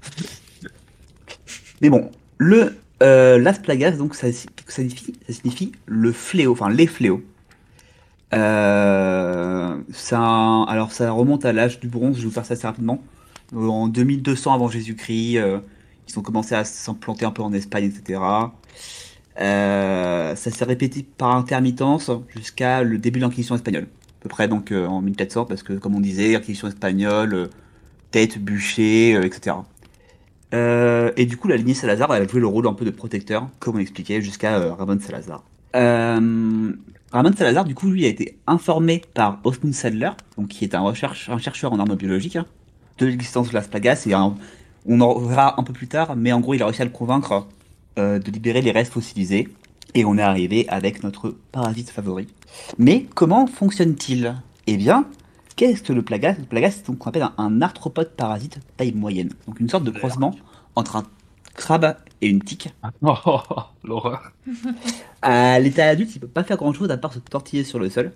Mais bon, le euh, Las Plagas, donc ça, signifie, ça signifie le fléau, enfin les fléaux. Euh, ça, alors ça remonte à l'âge du bronze. Je vais vous faire ça assez rapidement. Euh, en 2200 avant Jésus-Christ, euh, ils ont commencé à s'implanter un peu en Espagne, etc. Euh, ça s'est répété par intermittence jusqu'à le début de l'Inquisition espagnole, à peu près donc euh, en 1400, parce que comme on disait, l'Inquisition espagnole, euh, tête, bûcher, etc. et du coup, la lignée Salazar, elle a joué le rôle un peu de protecteur, comme on expliquait, jusqu'à Ramon Salazar. Ramon Salazar, du coup, lui, a été informé par Osmund Sadler, donc qui est un, recherche, un chercheur en armes biologiques, hein, de l'existence de Las Plagas, et on en verra un peu plus tard, mais en gros, il a réussi à le convaincre euh, de libérer les restes fossilisés. Et on est arrivé avec notre parasite favori. Mais comment fonctionne-t-il? Eh bien, qu'est-ce que le plagas? Le plagas, c'est ce qu'on appelle un, arthropode parasite taille moyenne. Donc une sorte de croisement entre un crabe et une tique. Oh, l'horreur. À l'état adulte, il peut pas faire grand-chose à part se tortiller sur le sol.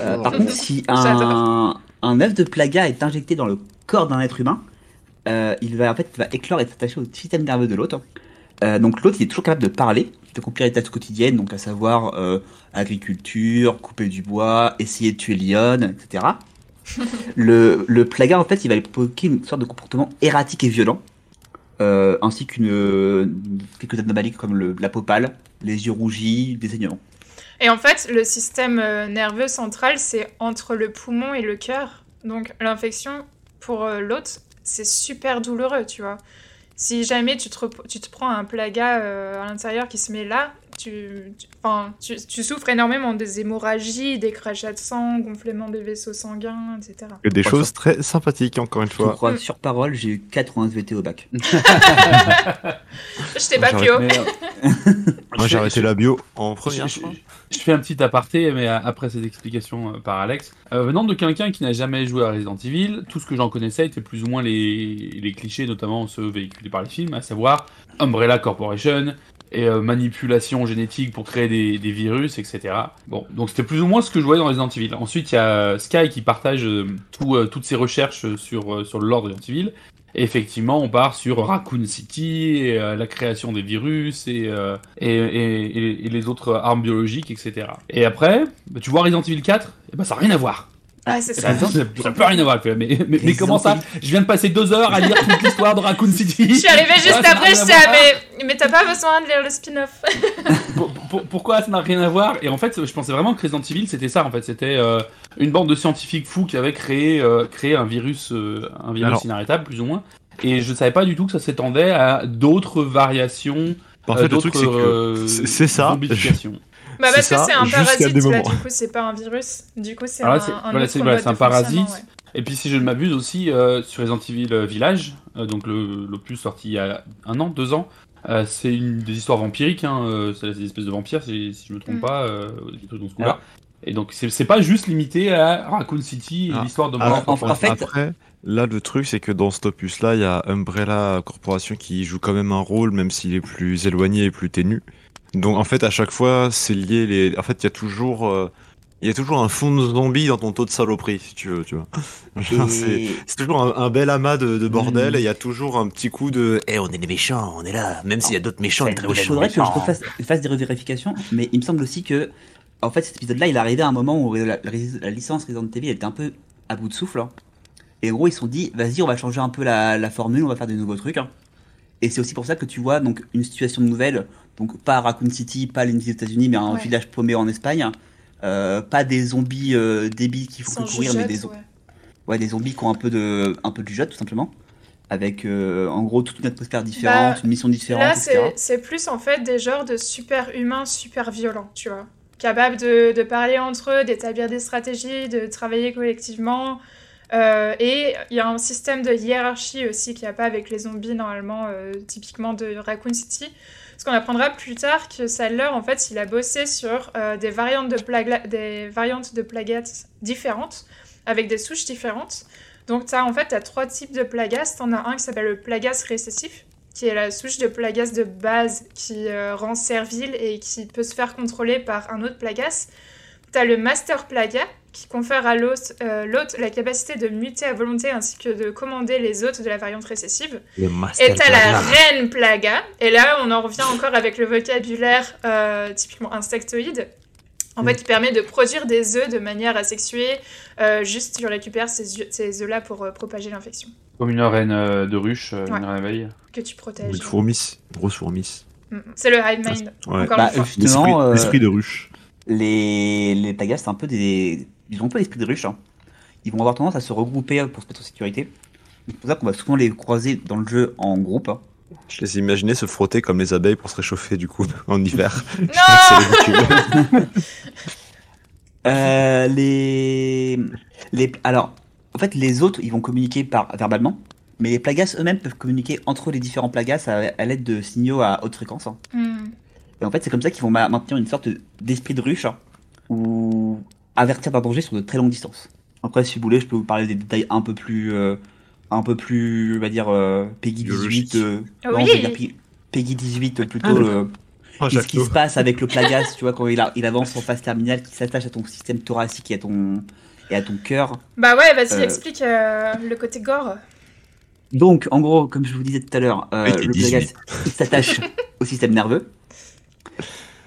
Euh, par contre, si un, un œuf de plaga est injecté dans le corps d'un être humain, euh, il va en fait va éclore et s'attacher au système nerveux de l'autre. Euh, donc l'autre, il est toujours capable de parler, de accomplir les tâches quotidiennes, donc à savoir euh, agriculture, couper du bois, essayer de tuer Lyon, etc. le, le plaga, en fait, il va lui provoquer une sorte de comportement erratique et violent, euh, ainsi qu'une quelques anomalies comme le, la peau pâle, les yeux rougis, des saignements. Et en fait, le système nerveux central, c'est entre le poumon et le cœur. Donc l'infection, pour l'autre, c'est super douloureux, tu vois. Si jamais tu te, prends un plaga euh, à l'intérieur qui se met là, tu, tu, tu, souffres énormément des hémorragies, des crachats de sang, gonflement des vaisseaux sanguins, etc. Et des choses très sympathiques, encore une fois. Je crois, sur parole, j'ai eu 80 VT au bac. je t'ai pas bio. Moi, j'ai arrêté la bio en première. Je, je, fais un petit aparté, mais après cette explication euh, par Alex. Euh, venant de quelqu'un qui n'a jamais joué à Resident Evil, tout ce que j'en connaissais était plus ou moins les, les clichés, notamment ceux véhiculés par les films, à savoir Umbrella Corporation, et euh, manipulation génétique pour créer des, des, virus, etc. Bon, donc c'était plus ou moins ce que je voyais dans Resident Evil. Ensuite, il y a Sky qui partage euh, tout, euh, toutes ses recherches sur, sur le lore de Resident Evil. Et effectivement, on part sur Raccoon City, et, la création des virus et, et, et, les autres armes biologiques, etc. Et après, bah, tu vois Resident Evil 4, et bah, ça n'a rien à voir. Ah, c'est ça. Ça peut rien avoir. Mais, mais, mais comment ça Je viens de passer deux heures à lire toute l'histoire de Raccoon City. Je suis arrivé juste après, je sais, mais, mais t'as pas besoin de lire le spin-off. pourquoi ça n'a rien à voir? Et en fait, je pensais vraiment que Resident Evil, c'était ça. En fait, c'était euh, une bande de scientifiques fous qui avaient créé, euh, créé un virus, euh, un virus inarrêtable, plus ou moins. Et je savais pas du tout que ça s'étendait à d'autres variations. En fait, le truc, c'est que c'est ça. Bah parce que c'est un parasite, là, du coup c'est pas un virus, du coup c'est un, un, voilà, c'est un parasite. Et puis si je ne m'abuse aussi, euh, sur Resident Evil Village, euh, donc l'opus sorti il y a un an, deux ans, euh, c'est une des histoires vampiriques, hein, euh, c'est des espèces de vampires si, si je me trompe mm. pas, des trucs dans ce coup-là. Et donc c'est pas juste limité à Raccoon City et ah. l'histoire de ah, en, en, fait, Après, là le truc c'est que dans cet opus là, il y a Umbrella Corporation qui joue quand même un rôle, même s'il est plus éloigné et plus ténu. Donc en fait, à chaque fois, c'est lié. Les... En fait, il y a toujours. Euh, il y a toujours un fond de zombie dans ton taux de saloperie, si tu veux, tu vois. C'est toujours un, bel amas de, bordel mm. et il y a toujours un petit coup de Eh, on est des méchants, on est là, même s'il y a d'autres méchants. Il faudrait que je fasse, fasse des revérifications, mais il me semble aussi que, en fait, cet épisode-là, il est arrivé à un moment où la, licence Resident Evil était un peu à bout de souffle. Hein. Et en gros, ils se sont dit Vas-y, on va changer un peu la, formule, on va faire des nouveaux trucs. Hein. Et c'est aussi pour ça que tu vois donc une situation nouvelle donc pas Raccoon City, pas les États-Unis, mais un village paumé en Espagne. Euh, pas des zombies euh, débiles qu'il faut courir, mais des, ouais. des zombies qui ont un peu de, un peu du jeu tout simplement. Avec euh, en gros toute une atmosphère différente, bah, une mission différente. Là, c'est plus en fait des genres de super humains super violents, tu vois. Capables de, de parler entre eux, d'établir des stratégies, de travailler collectivement. et il y a un système de hiérarchie aussi qu'il n'y a pas avec les zombies normalement, typiquement de Raccoon City. Parce qu'on apprendra plus tard que Sadler, en fait, il a bossé sur euh, des, variantes de des variantes de différentes, avec des souches différentes. Donc, tu as en fait as trois types de plagas. Tu en as un qui s'appelle le plagas récessif, qui est la souche de plagas de base qui euh, rend servile et qui peut se faire contrôler par un autre plagas. Tu as le master plaga, qui confère à euh, l'hôte la capacité de muter à volonté ainsi que de commander les hôtes de la variante récessive. et t'as la reine plaga, et là on en revient encore avec le vocabulaire euh, typiquement insectoïde. En fait, il permet de produire des œufs de manière asexuée, euh, juste tu récupères ces, ces œufs-là pour propager l'infection. Comme une reine de ruche, une reine. Que tu protèges. Une fourmis, grosse fourmis. Mm, mm. C'est le hive mind. Bah, l'esprit de ruche. Les, les plagas, c'est un peu des, ils ont pas l'esprit de ruche. Hein. Ils vont avoir tendance à se regrouper pour se mettre en sécurité. C'est pour ça qu'on va souvent les croiser dans le jeu en groupe. Hein. Je les imaginais se frotter comme les abeilles pour se réchauffer du coup en hiver. Non euh, les... les alors en fait les autres ils vont communiquer par verbalement, mais les plagas eux-mêmes peuvent communiquer entre les différents plagas à, l'aide de signaux à haute fréquence. Hein. Hmm. Et en fait c'est comme ça qu'ils vont maintenir une sorte d'esprit de ruche où avertir d'un danger sur de très longues distances. Après, si vous voulez, je peux vous parler des détails un peu plus, euh, un peu plus, on va dire, euh, Peggy 18. Euh, ah non, je dire Peggy 18 plutôt. Ah, oh, ce qui se passe avec le plagas, tu vois, quand il, il avance en phase terminale, qui s'attache à ton système thoracique et à ton, et à ton cœur. Bah ouais, vas-y, explique le côté gore. Donc, en gros, comme je vous disais tout à l'heure, le plagas s'attache au système nerveux.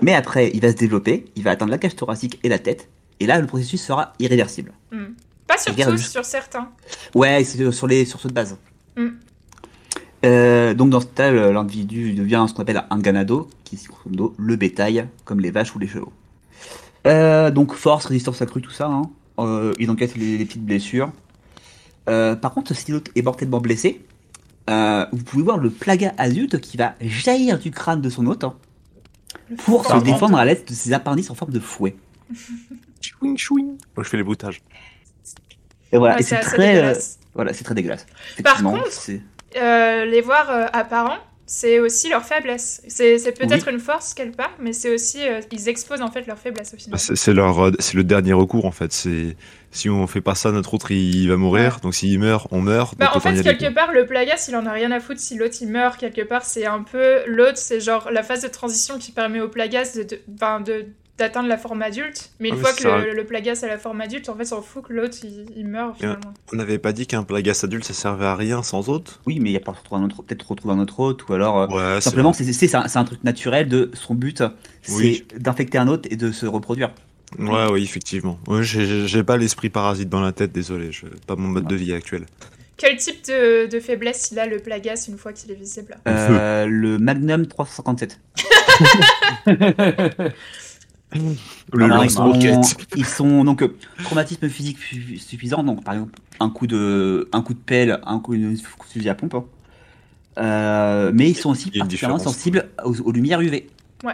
Mais après, il va se développer, il va atteindre la cage thoracique et la tête, et là, le processus sera irréversible. Hmm. Pas sur tous, sur certains. Ouais, sur, les, sur ceux de base. Hmm. Euh, donc dans ce cas, l'individu devient ce qu'on appelle un ganado, qui est le bétail, comme les vaches ou les chevaux. Euh, donc force, résistance accrue, tout ça. Hein. Euh, il enquête les, petites blessures. par contre, si l'autre est mortellement blessé, vous pouvez voir le plaga adulte qui va jaillir du crâne de son hôte. Hein. pour se défendre à l'aide de ses appendices en forme de fouet. chouing, chouing. Moi, je fais les bruitages. Et voilà, c'est très, euh, voilà, c'est très dégueulasse. Par contre, euh, les voir euh, apparents, c'est aussi leur faiblesse. C'est peut-être une force quelque part, mais c'est aussi ils exposent en fait leur faiblesse au final. C'est leur c'est le dernier recours en fait. C'est si on fait pas ça, notre autre il, va mourir. Donc s'il meurt, on meurt. Bah, en fait, quelque part, le Plagas, il en a rien à foutre si l'autre il meurt. Quelque part, c'est un peu l'autre, c'est genre la phase de transition qui permet au Plagas de, de, de d'atteindre la forme adulte. Mais une ah fois que le, Plagas a la forme adulte, en fait, s'en fout que l'autre il, meurt finalement. On n'avait pas dit qu'un Plagas adulte ça servait à rien sans autre? Oui, mais il y a peut-être retrouver un autre hôte ou alors euh, simplement c'est un, un, truc naturel de son but, c'est d'infecter un autre et de se reproduire. Ouais, oui, effectivement. j'ai pas l'esprit parasite dans la tête, désolé, je, pas mon mode de vie actuel. Quel type de, faiblesse il a le Plagas une fois qu'il est visible? Euh, Le Magnum 357. le Alors, ils, sont, donc euh, traumatisme physique suffisant, donc par exemple un coup de, un coup de pelle, un coup de fusil à pompe. Hein. Euh, mais ils sont aussi particulièrement sensibles aux, lumières UV. Ouais.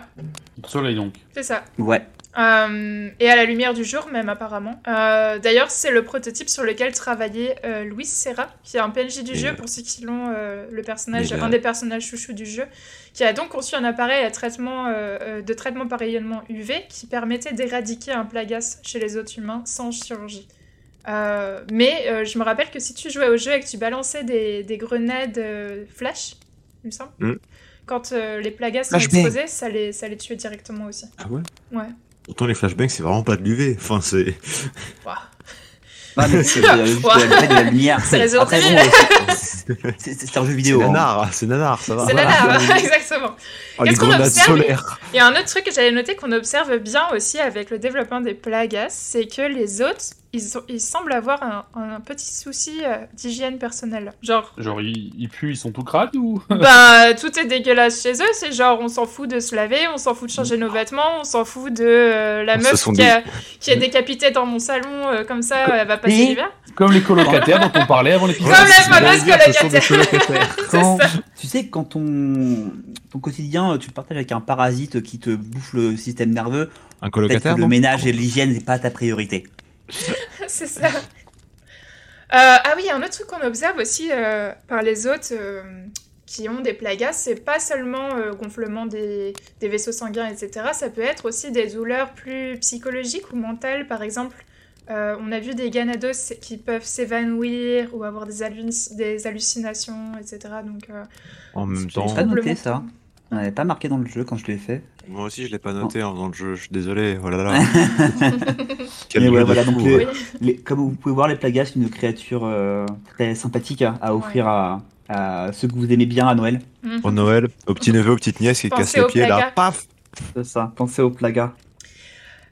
Soleil donc. C'est ça. Ouais. Euh, et à la lumière du jour même apparemment. Euh, d'ailleurs c'est le prototype sur lequel travaillait euh, Luis Serra, qui est un PNJ du jeu pour ceux qui l'ont, le personnage, un des personnages chouchous du jeu, qui a donc conçu un appareil à traitement, de traitement par rayonnement UV qui permettait d'éradiquer un plagas chez les autres humains sans chirurgie. mais je me rappelle que si tu jouais au jeu et que tu balançais des, des grenades flash, il me semble, mm. quand les plagas sont exposés, ça les, ça les tuait directement aussi. Ah ouais? Ouais. Pourtant, les flashbangs, c'est vraiment pas de l'UV. Enfin, c'est. Ah, c'est de, la lumière. C'est C'est un jeu vidéo. C'est hein. nanar, c'est nanar, ça va. C'est nanar, exactement. Oh, les grenades solaires. Il y a un autre truc que j'avais noté qu'on observe bien aussi avec le développement des plagas, c'est que les autres ils, semblent avoir un, petit souci euh, d'hygiène personnelle. Genre. Genre, ils, puent, ils sont tout crades ou? Bah, tout est dégueulasse chez eux. C'est genre, on s'en fout de se laver, on s'en fout de changer nos vêtements, on s'en fout de euh, la meuf qui, a, qui, est décapitée dans mon salon, euh, comme ça, elle va passer l'hiver. Comme les colocataires dont on parlait avant l'épisode. Comme les fameuses colocataires. tu sais, quand ton, ton quotidien, tu le partages avec un parasite qui te bouffe le système nerveux, un colocataire. le ménage et l'hygiène n'est pas ta priorité. c'est ça. Euh, ah oui, un autre truc qu'on observe aussi euh, par les autres euh, qui ont des plagas, c'est pas seulement gonflement des, vaisseaux sanguins, etc. Ça peut être aussi des douleurs plus psychologiques ou mentales. Par exemple, on a vu des ganados qui peuvent s'évanouir ou avoir des, des hallucinations, etc. Donc, en même temps, pas noté ça. On n'avait pas marqué dans le jeu quand je l'ai fait. Moi aussi, je l'ai pas noté en faisant le jeu. Je suis désolé. Voilà. Oh là. voilà, donc comme vous pouvez voir, les plagas, c'est une créature euh, très sympathique à, offrir à, ceux que vous aimez bien à Noël. Mhm. Pour Noël, aux petits neveux, aux petites nièces qui cassent les pieds là, paf. C'est ça. Pensez aux plagas.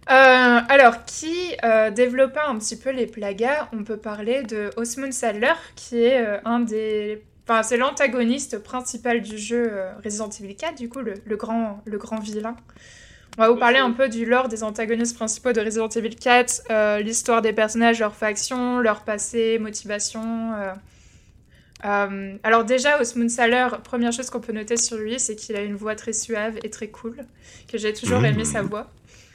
Euh, alors, qui euh, développa un petit peu les plagas On peut parler de Osmond Sadler, qui est un des Enfin, c'est l'antagoniste principal du jeu euh, Resident Evil 4, du coup, le, grand, le grand vilain. On va vous parler un peu du lore des antagonistes principaux de Resident Evil 4, euh, l'histoire des personnages, leurs factions, leur passé, motivation. Euh. alors déjà, Osmond Saller, première chose qu'on peut noter sur lui, c'est qu'il a une voix très suave et très cool, que j'ai toujours aimé sa voix.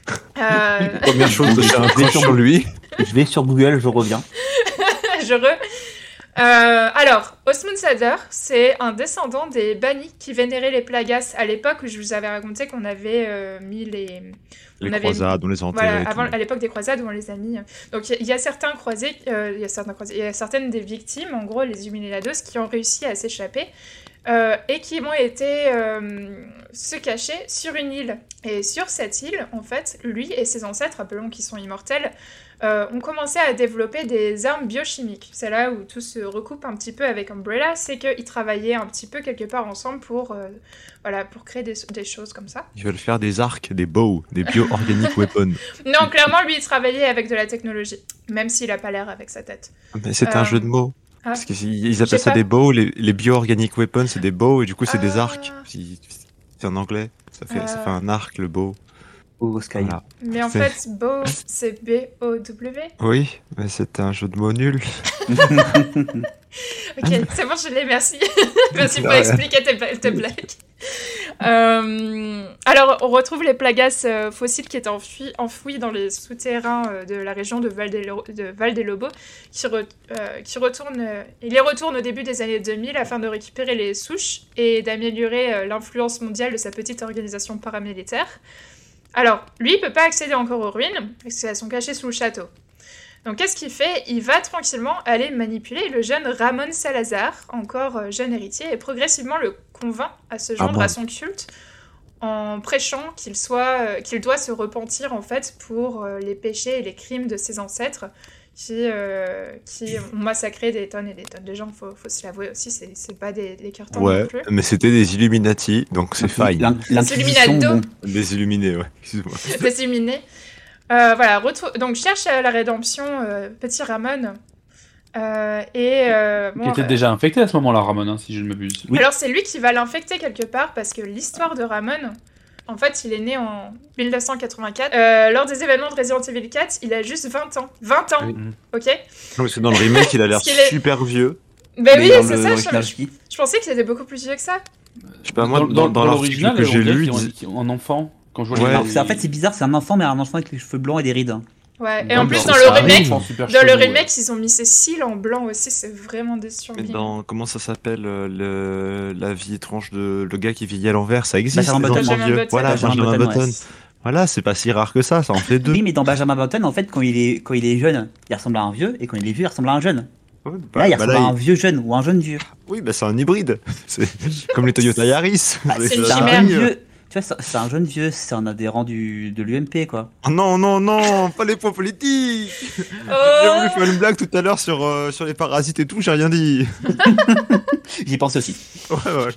Première chose, j'ai un sur lui. Je vais sur Google, je reviens. je re... Euh, alors, Osmond Sader, c'est un descendant des bannis qui vénéraient les plagas à l'époque où je vous avais raconté qu'on avait euh, mis les... Les croisades, on les a voilà, avant, à l'époque des croisades où on les a mis. Donc il y, a certains croisés, euh, il y a certains croisés, il y a certaines des victimes, en gros les Humiliados, qui ont réussi à s'échapper. et qui ont été se cacher sur une île. Et sur cette île, en fait, lui et ses ancêtres, appelons qui sont immortels, euh, ont commencé à développer des armes biochimiques. C'est là où tout se recoupe un petit peu avec Umbrella, c'est qu'ils travaillaient un petit peu quelque part ensemble pour, euh, voilà, pour créer des, des, choses comme ça. Ils veulent faire des arcs, des bows, des bio-organic weapons. Non, clairement, lui, il travaillait avec de la technologie, même s'il n'a pas l'air avec sa tête. Mais c'est un euh, jeu de mots. Ah. Parce qu'ils appellent ça des bows, les, les bio-organic weapons, c'est des bows, et du coup, c'est des ah. arcs. C'est en anglais, ça fait, ça fait un arc, le bow. Mais en fait, Bow, c'est B-O-W. Oui, mais c'est un jeu de mots nul. ok, c'est bon, je l'ai, merci. merci pour expliquer tes, blagues. Euh, alors, on retrouve les plagas euh, fossiles qui étaient enfouis, dans les souterrains euh, de la région de Val des, Lobos, qui, qui retournent, il les retourne au début des années 2000 afin de récupérer les souches et d'améliorer l'influence mondiale de sa petite organisation paramilitaire. Alors, lui, il peut pas accéder encore aux ruines, parce qu'elles sont cachées sous le château. Donc qu'est-ce qu'il fait? Il va tranquillement aller manipuler le jeune Ramon Salazar, encore euh, jeune héritier, et progressivement le convainc à se joindre ah à son culte en prêchant qu'il soit, euh, qu'il doit se repentir en fait pour euh, les péchés et les crimes de ses ancêtres qui, qui ont massacré des tonnes et des tonnes de gens. Faut, faut se l'avouer aussi, c'est, c'est pas des, des ouais, non plus. mais c'était des Illuminati, donc c'est faille. Des Des illuminés, ouais. Excuse-moi. des illuminés. Euh, voilà, donc cherche la rédemption, euh, petit Ramon. Euh, et bon, était déjà infecté à ce moment-là, Ramon, hein, si je ne m'abuse. Alors c'est lui qui va l'infecter quelque part parce que l'histoire de Ramon, en fait, il est né en 1984. lors des événements de Resident Evil 4, il a juste 20 ans. 20 ans, ok? C'est dans le remake, il a l'air super vieux. Ben oui, c'est ça. Je, je, pensais qu'il était beaucoup plus vieux que ça. Je sais pas, moi, dans, dans, l'original, que j'ai lu, en enfant. Quand je vois En fait, c'est bizarre, c'est un enfant, mais un enfant avec les cheveux blancs et des rides. Ouais, et en plus, dans le remake, dans le remake, ils ont mis ses cils en blanc aussi, c'est vraiment désurgé. Dans, comment ça s'appelle, euh, le, la vie étrange de le gars qui vit à l'envers, ça existe. Benjamin Button. Voilà, Benjamin Button. Voilà, c'est pas si rare que ça, ça en fait deux. Oui, mais dans Benjamin Button, en fait, quand il est, quand il est jeune, il ressemble à un vieux, et quand il est vieux, il ressemble à un jeune. là, bah, il bah ressemble à un vieux jeune ou un jeune vieux. Oui, bah c'est un hybride. C'est comme les Toyota Yaris. Bah, c'est une chimère. Vieux, c'est un jeune vieux, c'est un adhérent du, de l'UMP, quoi. Oh non, non, non, pas les points politiques J'ai voulu faire une blague tout à l'heure sur, euh, sur les parasites et tout, j'ai rien dit. J'y pense aussi. Ouais, ouais.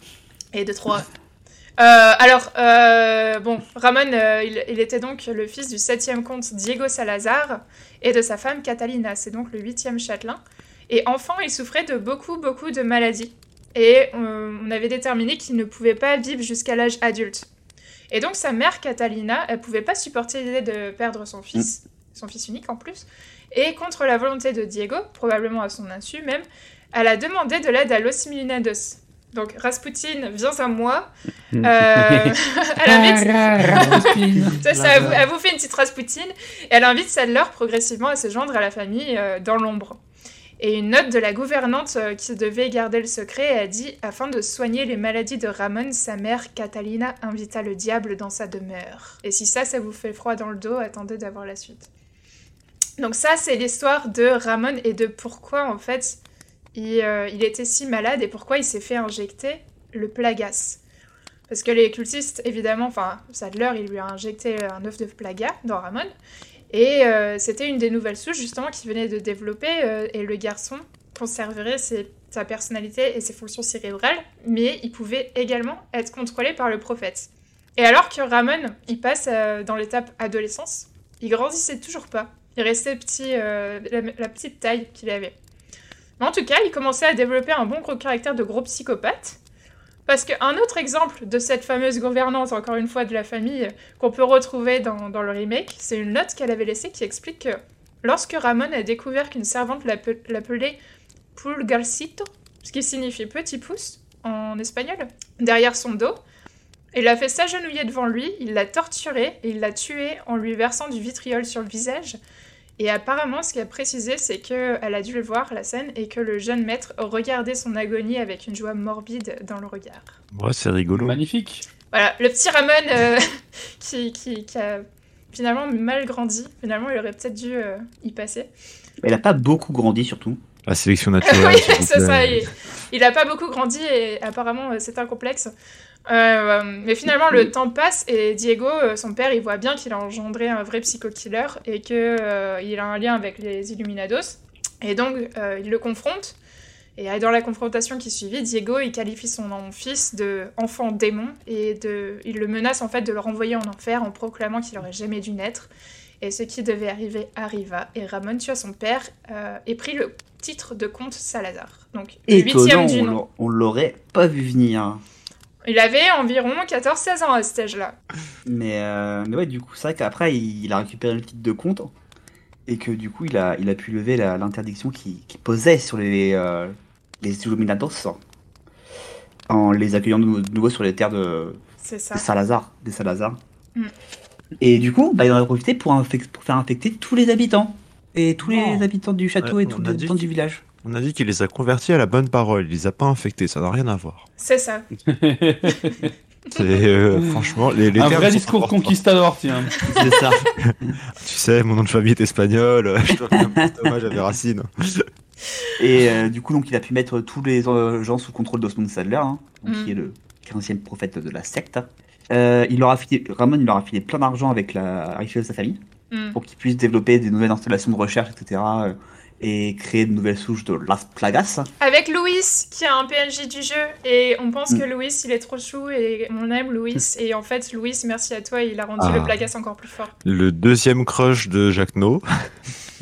Et de trois. Euh, alors, euh, bon, Ramon, il, il, était donc le fils du septième comte Diego Salazar et de sa femme Catalina, c'est donc le huitième châtelain. Et enfant, il souffrait de beaucoup, beaucoup de maladies. Et on avait déterminé qu'il ne pouvait pas vivre jusqu'à l'âge adulte. Et donc sa mère Catalina, elle pouvait pas supporter l'idée de perdre son fils, mm. son fils unique en plus, et contre la volonté de Diego, probablement à son insu même, elle a demandé de l'aide à Los Milinados. Donc Rasputin, viens à moi. Mm. Euh, elle invite. ça, ça, elle, vous, fait une petite Rasputin. Et elle invite Sadler progressivement à se joindre à la famille euh, dans l'ombre. Et une note de la gouvernante euh, qui devait garder le secret a dit Afin de soigner les maladies de Ramon, sa mère Catalina invita le diable dans sa demeure. Et si ça, ça vous fait froid dans le dos, attendez d'avoir la suite. Donc, ça, c'est l'histoire de Ramon et de pourquoi, en fait, il, euh, était si malade et pourquoi il s'est fait injecter le plagas. Parce que les cultistes, évidemment, enfin, Sadler, il lui a injecté un œuf de plaga dans Ramon. Et euh, c'était une des nouvelles souches justement qui venait de développer euh, et le garçon conserverait sa personnalité et ses fonctions cérébrales, mais il pouvait également être contrôlé par le prophète. Et alors que Ramon, il passe euh, dans l'étape adolescence, il grandissait toujours pas. Il restait petit, la, la, petite taille qu'il avait. Mais en tout cas, il commençait à développer un bon gros caractère de gros psychopathe. Parce qu'un autre exemple de cette fameuse gouvernance, encore une fois, de la famille, qu'on peut retrouver dans, le remake, c'est une note qu'elle avait laissée qui explique que lorsque Ramon a découvert qu'une servante l'appelait Pulgarcito, ce qui signifie petit pouce en espagnol, derrière son dos, il l'a fait s'agenouiller devant lui, il l'a torturé et il l'a tué en lui versant du vitriol sur le visage et apparemment, ce qu'elle a précisé, c'est qu'elle a dû le voir, la scène, et que le jeune maître regardait son agonie avec une joie morbide dans le regard. Ouais, c'est rigolo. Magnifique. Voilà, le petit Ramon euh, qui, qui, a finalement mal grandi. Finalement, il aurait peut-être dû euh, y passer. Il n'a pas beaucoup grandi, surtout. La sélection naturelle. oui, c'est ça. Il n'a pas beaucoup grandi et apparemment, euh, c'est un complexe. Euh, mais finalement, le temps passe et Diego, euh, son père, il voit bien qu'il a engendré un vrai psycho-killer et qu'il euh, il a un lien avec les Illuminados. Et donc, il le confronte. Et dans la confrontation qui suivit, Diego, il qualifie son fils de enfant démon et de, il le menace en fait de le renvoyer en enfer en proclamant qu'il aurait jamais dû naître. Et ce qui devait arriver arriva. Et Ramon tua son père et prit le titre de comte Salazar. Donc, huitième du nom. On l'aurait pas vu venir. Il avait environ 14-16 ans à cet âge-là. Mais, euh, mais ouais, du coup, c'est vrai qu'après, il, a récupéré le titre de comte et que du coup, il a, il a pu lever l'interdiction qui, posait sur les, euh, les Illuminados en les accueillant de nouveau sur les terres de ça. Salazar. Des Salazar. Mm. Et du coup, bah, il en a profité pour, pour, faire infecter tous les habitants. Et tous les oh. habitants du château et tous les habitants du village. On a dit qu'il les a convertis à la bonne parole. Il les a pas infectés, ça n'a rien à voir. C'est ça. Euh, franchement, les, les Un vrai discours conquistador, tiens. C'est ça. tu sais, mon nom de famille est espagnol. Je dois faire un hommage à mes racines. Et euh, du coup, donc, il a pu mettre tous les euh, gens sous contrôle d'Osmond Sadler, hein, mm. qui est le 15e prophète de la secte. il leur a filé, Ramon il leur a filé plein d'argent avec la richesse de sa famille mm. pour qu'ils puissent développer des nouvelles installations de recherche, etc et créer de nouvelles souches de Las Plagas. Avec Louis, qui est un PNJ du jeu, et on pense que mm. Louis, il est trop chou, et on aime Louis, mm. et en fait, Louis, merci à toi, il a rendu le ah. Plagas encore plus fort. Le deuxième crush de Jacques No.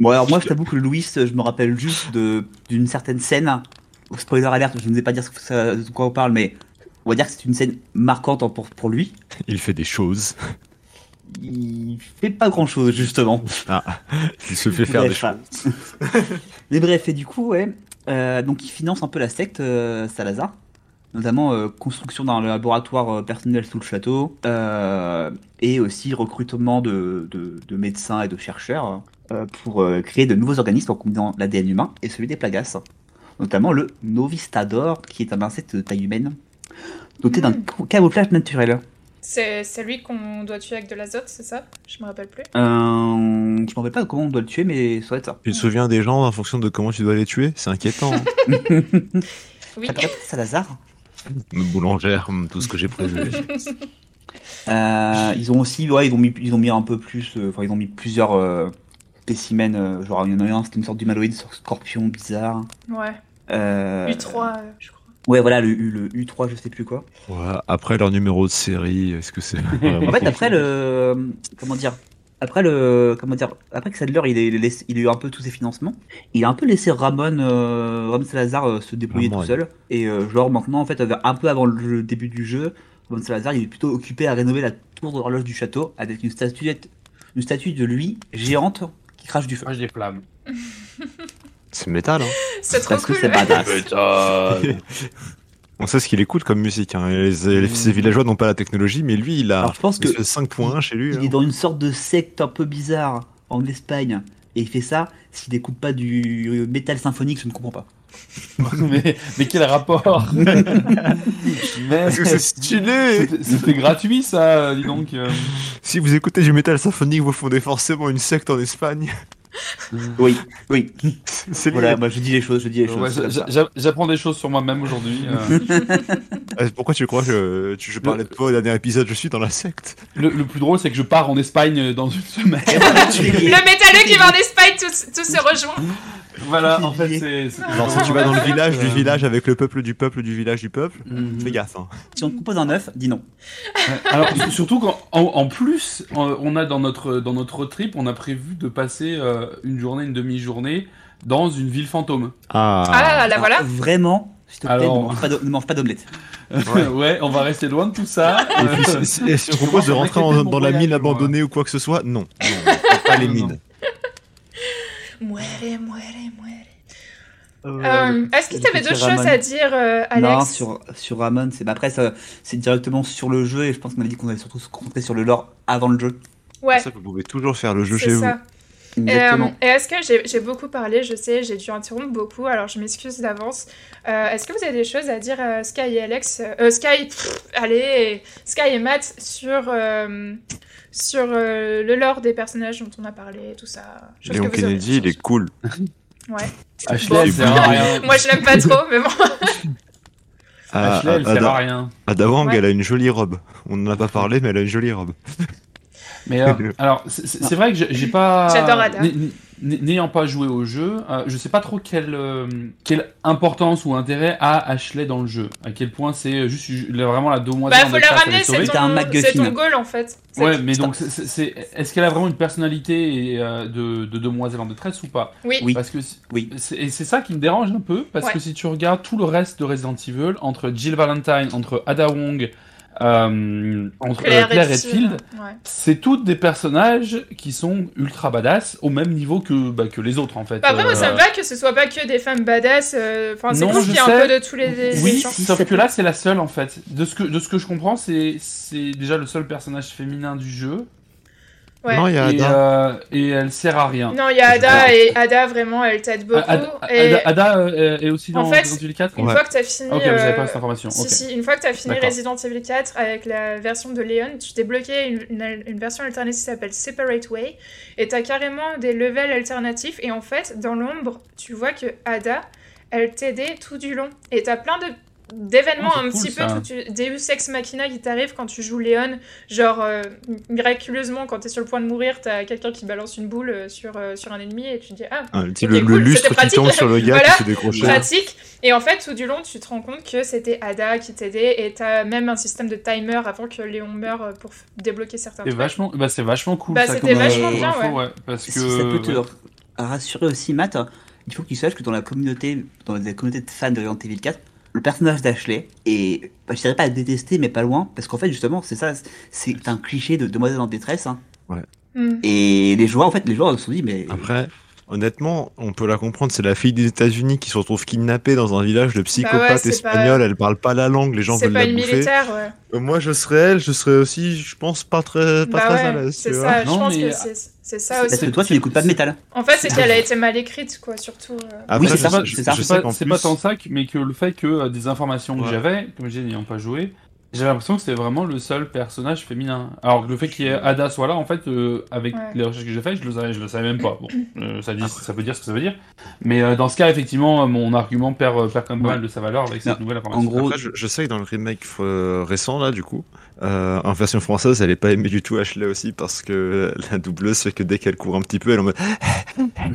bon, alors moi, je t'avoue que Louis, je me rappelle juste d'une certaine scène. Spoiler alerte, je ne vais pas dire de quoi on parle, mais on va dire que c'est une scène marquante pour, pour lui. Il fait des choses il fait pas grand chose justement. Ah, il se fait faire des choses. Mais bref, et du coup, ouais, euh, donc il finance un peu la secte euh, Salazar, notamment euh, construction d'un laboratoire personnel sous le château, et aussi recrutement de, de, médecins et de chercheurs pour créer de nouveaux organismes en combinant l'ADN humain et celui des plagas, notamment le Novistador, qui est un insecte de taille humaine, doté d'un hmm. camouflage naturel. C'est celui qu'on doit tuer avec de l'azote, c'est ça? Je me rappelle plus. Euh, je me rappelle pas comment on doit le tuer, mais ça doit être ça. Tu te souviens des gens en fonction de comment tu dois les tuer? C'est inquiétant. oui. Salazar Boulangère, tout ce que j'ai prévu. euh, ils ont aussi, ouais, ils ont mis, ils ont mis un peu plus, euh, enfin, ils ont mis plusieurs euh, spécimens. Euh, genre, il y en a un, c'était une sorte d'humanoïde scorpion bizarre. Ouais. U3, je crois. Ouais, voilà, le, le, U3, je sais plus quoi. Ouais, après leur numéro de série, est-ce que c'est. en fait, après le. Comment dire après le comment dire après que Sadler il, est, il a eu un peu tous ses financements il a un peu laissé Ramon euh, Ramon Salazar euh, se débrouiller tout seul et euh, genre maintenant en fait un peu avant le début du jeu Ramon Salazar il est plutôt occupé à rénover la tour d'horloge du château avec une statuette une statue de lui géante qui crache du feu crache des flammes C'est métal, hein C'est trop cool. c'est badass. On sait ce qu'il écoute comme musique. Hein. Les, ces villageois n'ont pas la technologie, mais lui, il a Alors, je pense que 5.1 chez lui. Il est hein. dans une sorte de secte un peu bizarre en Espagne. Et il fait ça s'il n'écoute pas du métal symphonique, je ne comprends pas. mais, mais, quel rapport Parce que c'est stylé C'était gratuit ça, dis donc. Si vous écoutez du métal symphonique, vous fondez forcément une secte en Espagne. Oui, oui. C'est voilà, moi je dis les choses, je dis les choses. J'apprends des choses sur moi-même aujourd'hui. Euh. Euh, pourquoi tu crois que je parlais de toi au dernier épisode Je suis dans la secte. Le, plus drôle, c'est que je pars en Espagne dans une semaine. le métalleux qui va en Espagne, tout, tout se rejoint. Voilà, en fait, c'est. Genre, si tu vas dans le village du village avec le peuple du peuple du village du peuple, mhm. fais gaffe. Hein. Si on te propose un œuf, dis non. Alors, surtout qu'en en, plus, on a dans notre, dans notre trip, on a prévu de passer euh, une journée, une demi-journée dans une ville fantôme. Ah, ah là voilà. vraiment s'il te plaît, ne mange pas d'omelette. Ouais. on va rester loin de tout ça. Et, si on propose de rentrer dans, la mine abandonnée ou quoi que ce soit, non. non pas les mines. Muere, muere, muere. Euh, euh, Est-ce que tu avais d'autres choses à dire, euh, Alex Non, sur, sur Ramon, c'est après c'est directement sur le jeu et je pense qu'on avait dit qu'on allait surtout se concentrer sur le lore avant le jeu. Ouais. Ça, vous pouvez toujours faire le jeu chez ça. vous. Exactement. et est-ce que j'ai beaucoup parlé, je sais, j'ai dû interrompre beaucoup, alors je m'excuse d'avance. est-ce que vous avez des choses à dire, Sky et Alex Sky, allez, Sky et Matt sur sur euh, le lore des personnages dont on a parlé, tout ça. Léon Kennedy, il est cool. Ouais. Ashley, elle sert à rien. Moi, je l'aime pas trop, mais bon. Ah, Ashley, elle sert à rien. Adawang, elle a une jolie robe. On n'en a pas parlé, mais elle a une jolie robe. Mais euh, alors, c'est vrai que j'ai pas. J'adore Ada n'ayant pas joué au jeu, euh, je sais pas trop quelle, euh, quelle importance ou intérêt a Ashley dans le jeu. À quel point c'est juste vraiment la demoiselle. Bah, faut la ramener, c'est ton, ton, goal en fait. Ouais, mais donc, c'est, est-ce qu'elle a vraiment une personnalité euh, de, de, demoiselle en détresse ou pas? Oui. Parce que oui. Et c'est ça qui me dérange un peu, parce que si tu regardes tout le reste de Resident Evil, entre Jill Valentine, entre Ada Wong, euh, entre Claire, Claire, et Redfield, Ouais. c'est toutes des personnages qui sont ultra badass au même niveau que, bah, que les autres en fait. Bah, après, moi, ça me Euh, va que ce soit pas que des femmes badass. euh, Enfin, c'est cool qu'il y ait un peu de tous les, les Oui, sauf que là c'est la seule en fait. De ce que, de ce que je comprends, c'est c'est déjà le seul personnage féminin du jeu. Ouais. Non, il y a Et, Ada. euh, et elle sert à rien. Non, il y a Ada et Ada, vraiment, elle t'aide beaucoup. Ada, et Ada- Ada, euh, est aussi En dans fait, Resident Evil 4 une Ouais. fois que tu as fini. Ok, j'avais euh, pas cette information. Si, ok. si, une fois que tu as fini D'accord. Resident Evil 4 avec la version de Leon, tu débloquais une, une, une version alternative qui s'appelle Separate Way et tu as carrément des levels alternatifs. Et en fait, dans l'ombre, tu vois que Ada, elle t'aidait tout du long. Et tu as plein de d'événements Oh, un cool, petit peu ça. tu- Deus Ex Machina qui t'arrive quand tu joues Leon genre euh, miraculeusement quand t'es sur le point de mourir t'as quelqu'un qui balance une boule euh, sur, euh, sur un ennemi et tu dis ah Ah, le, lustre qui tombe sur le gars Voilà. qui se décroche. pratique. Et en fait, tout du long, tu te rends compte que c'était Ada qui t'aidait et t'as même un système de timer avant que Léon meure pour débloquer certains C'est trucs. vachement, bah, c'est vachement cool. Bah, ça, c'était vachement euh, bien, info, ouais. Parce que Si ça peut te ouais. rassurer aussi, Matt, il faut que tu saches que dans la communauté, dans la communauté de fans de Resident Evil 4, le personnage d'Ashley est, bah, je dirais pas à détester, mais pas loin, parce qu'en fait, justement, c'est ça, c'est un cliché de demoiselle en détresse. Hein. Hmm. Et les joueurs, en fait, les joueurs se sont dit, mais Après, honnêtement, on peut la comprendre. C'est la fille des États-Unis qui se retrouve kidnappée dans un village de psychopathes c'est pas- espagnols. Elle parle pas la langue, les gens veulent pas la une bouffer. militaire, ouais. Euh, Moi, je serais elle, je serais aussi, je pense, pas très, pas Bah très à ouais, l'aise. c'est ça, je Non, pense mais- que c'est c'est ça est-ce aussi. que toi, tu n'écoutes pas de métal En fait, c'est qu'elle a été mal écrite, quoi, surtout. euh. Après, Oui, c'est ça, c'est pas, plus- pas tant ça, mais que le fait que euh, des informations que Ouais. j'avais, comme j'ai n'ayant pas joué, j'ai l'impression que c'est vraiment le seul personnage féminin. Alors que le fait qu'il y ait Ada soit là, en fait, euh, avec Ouais. les recherches que j'ai faites, je le savais, je le savais même pas. Bon, euh, ça, dit, ça veut dire ce que ça veut dire. Mais euh, dans ce cas, effectivement, mon argument perd, perd quand même pas mal de sa valeur avec cette Non, nouvelle information. en gros, Après, je, je sais que dans le remake euh, récent, là, du coup, euh, en version française, elle est pas aimée du tout, Ashley aussi, parce que la doubleuse fait que dès qu'elle court un petit peu, elle est en mode.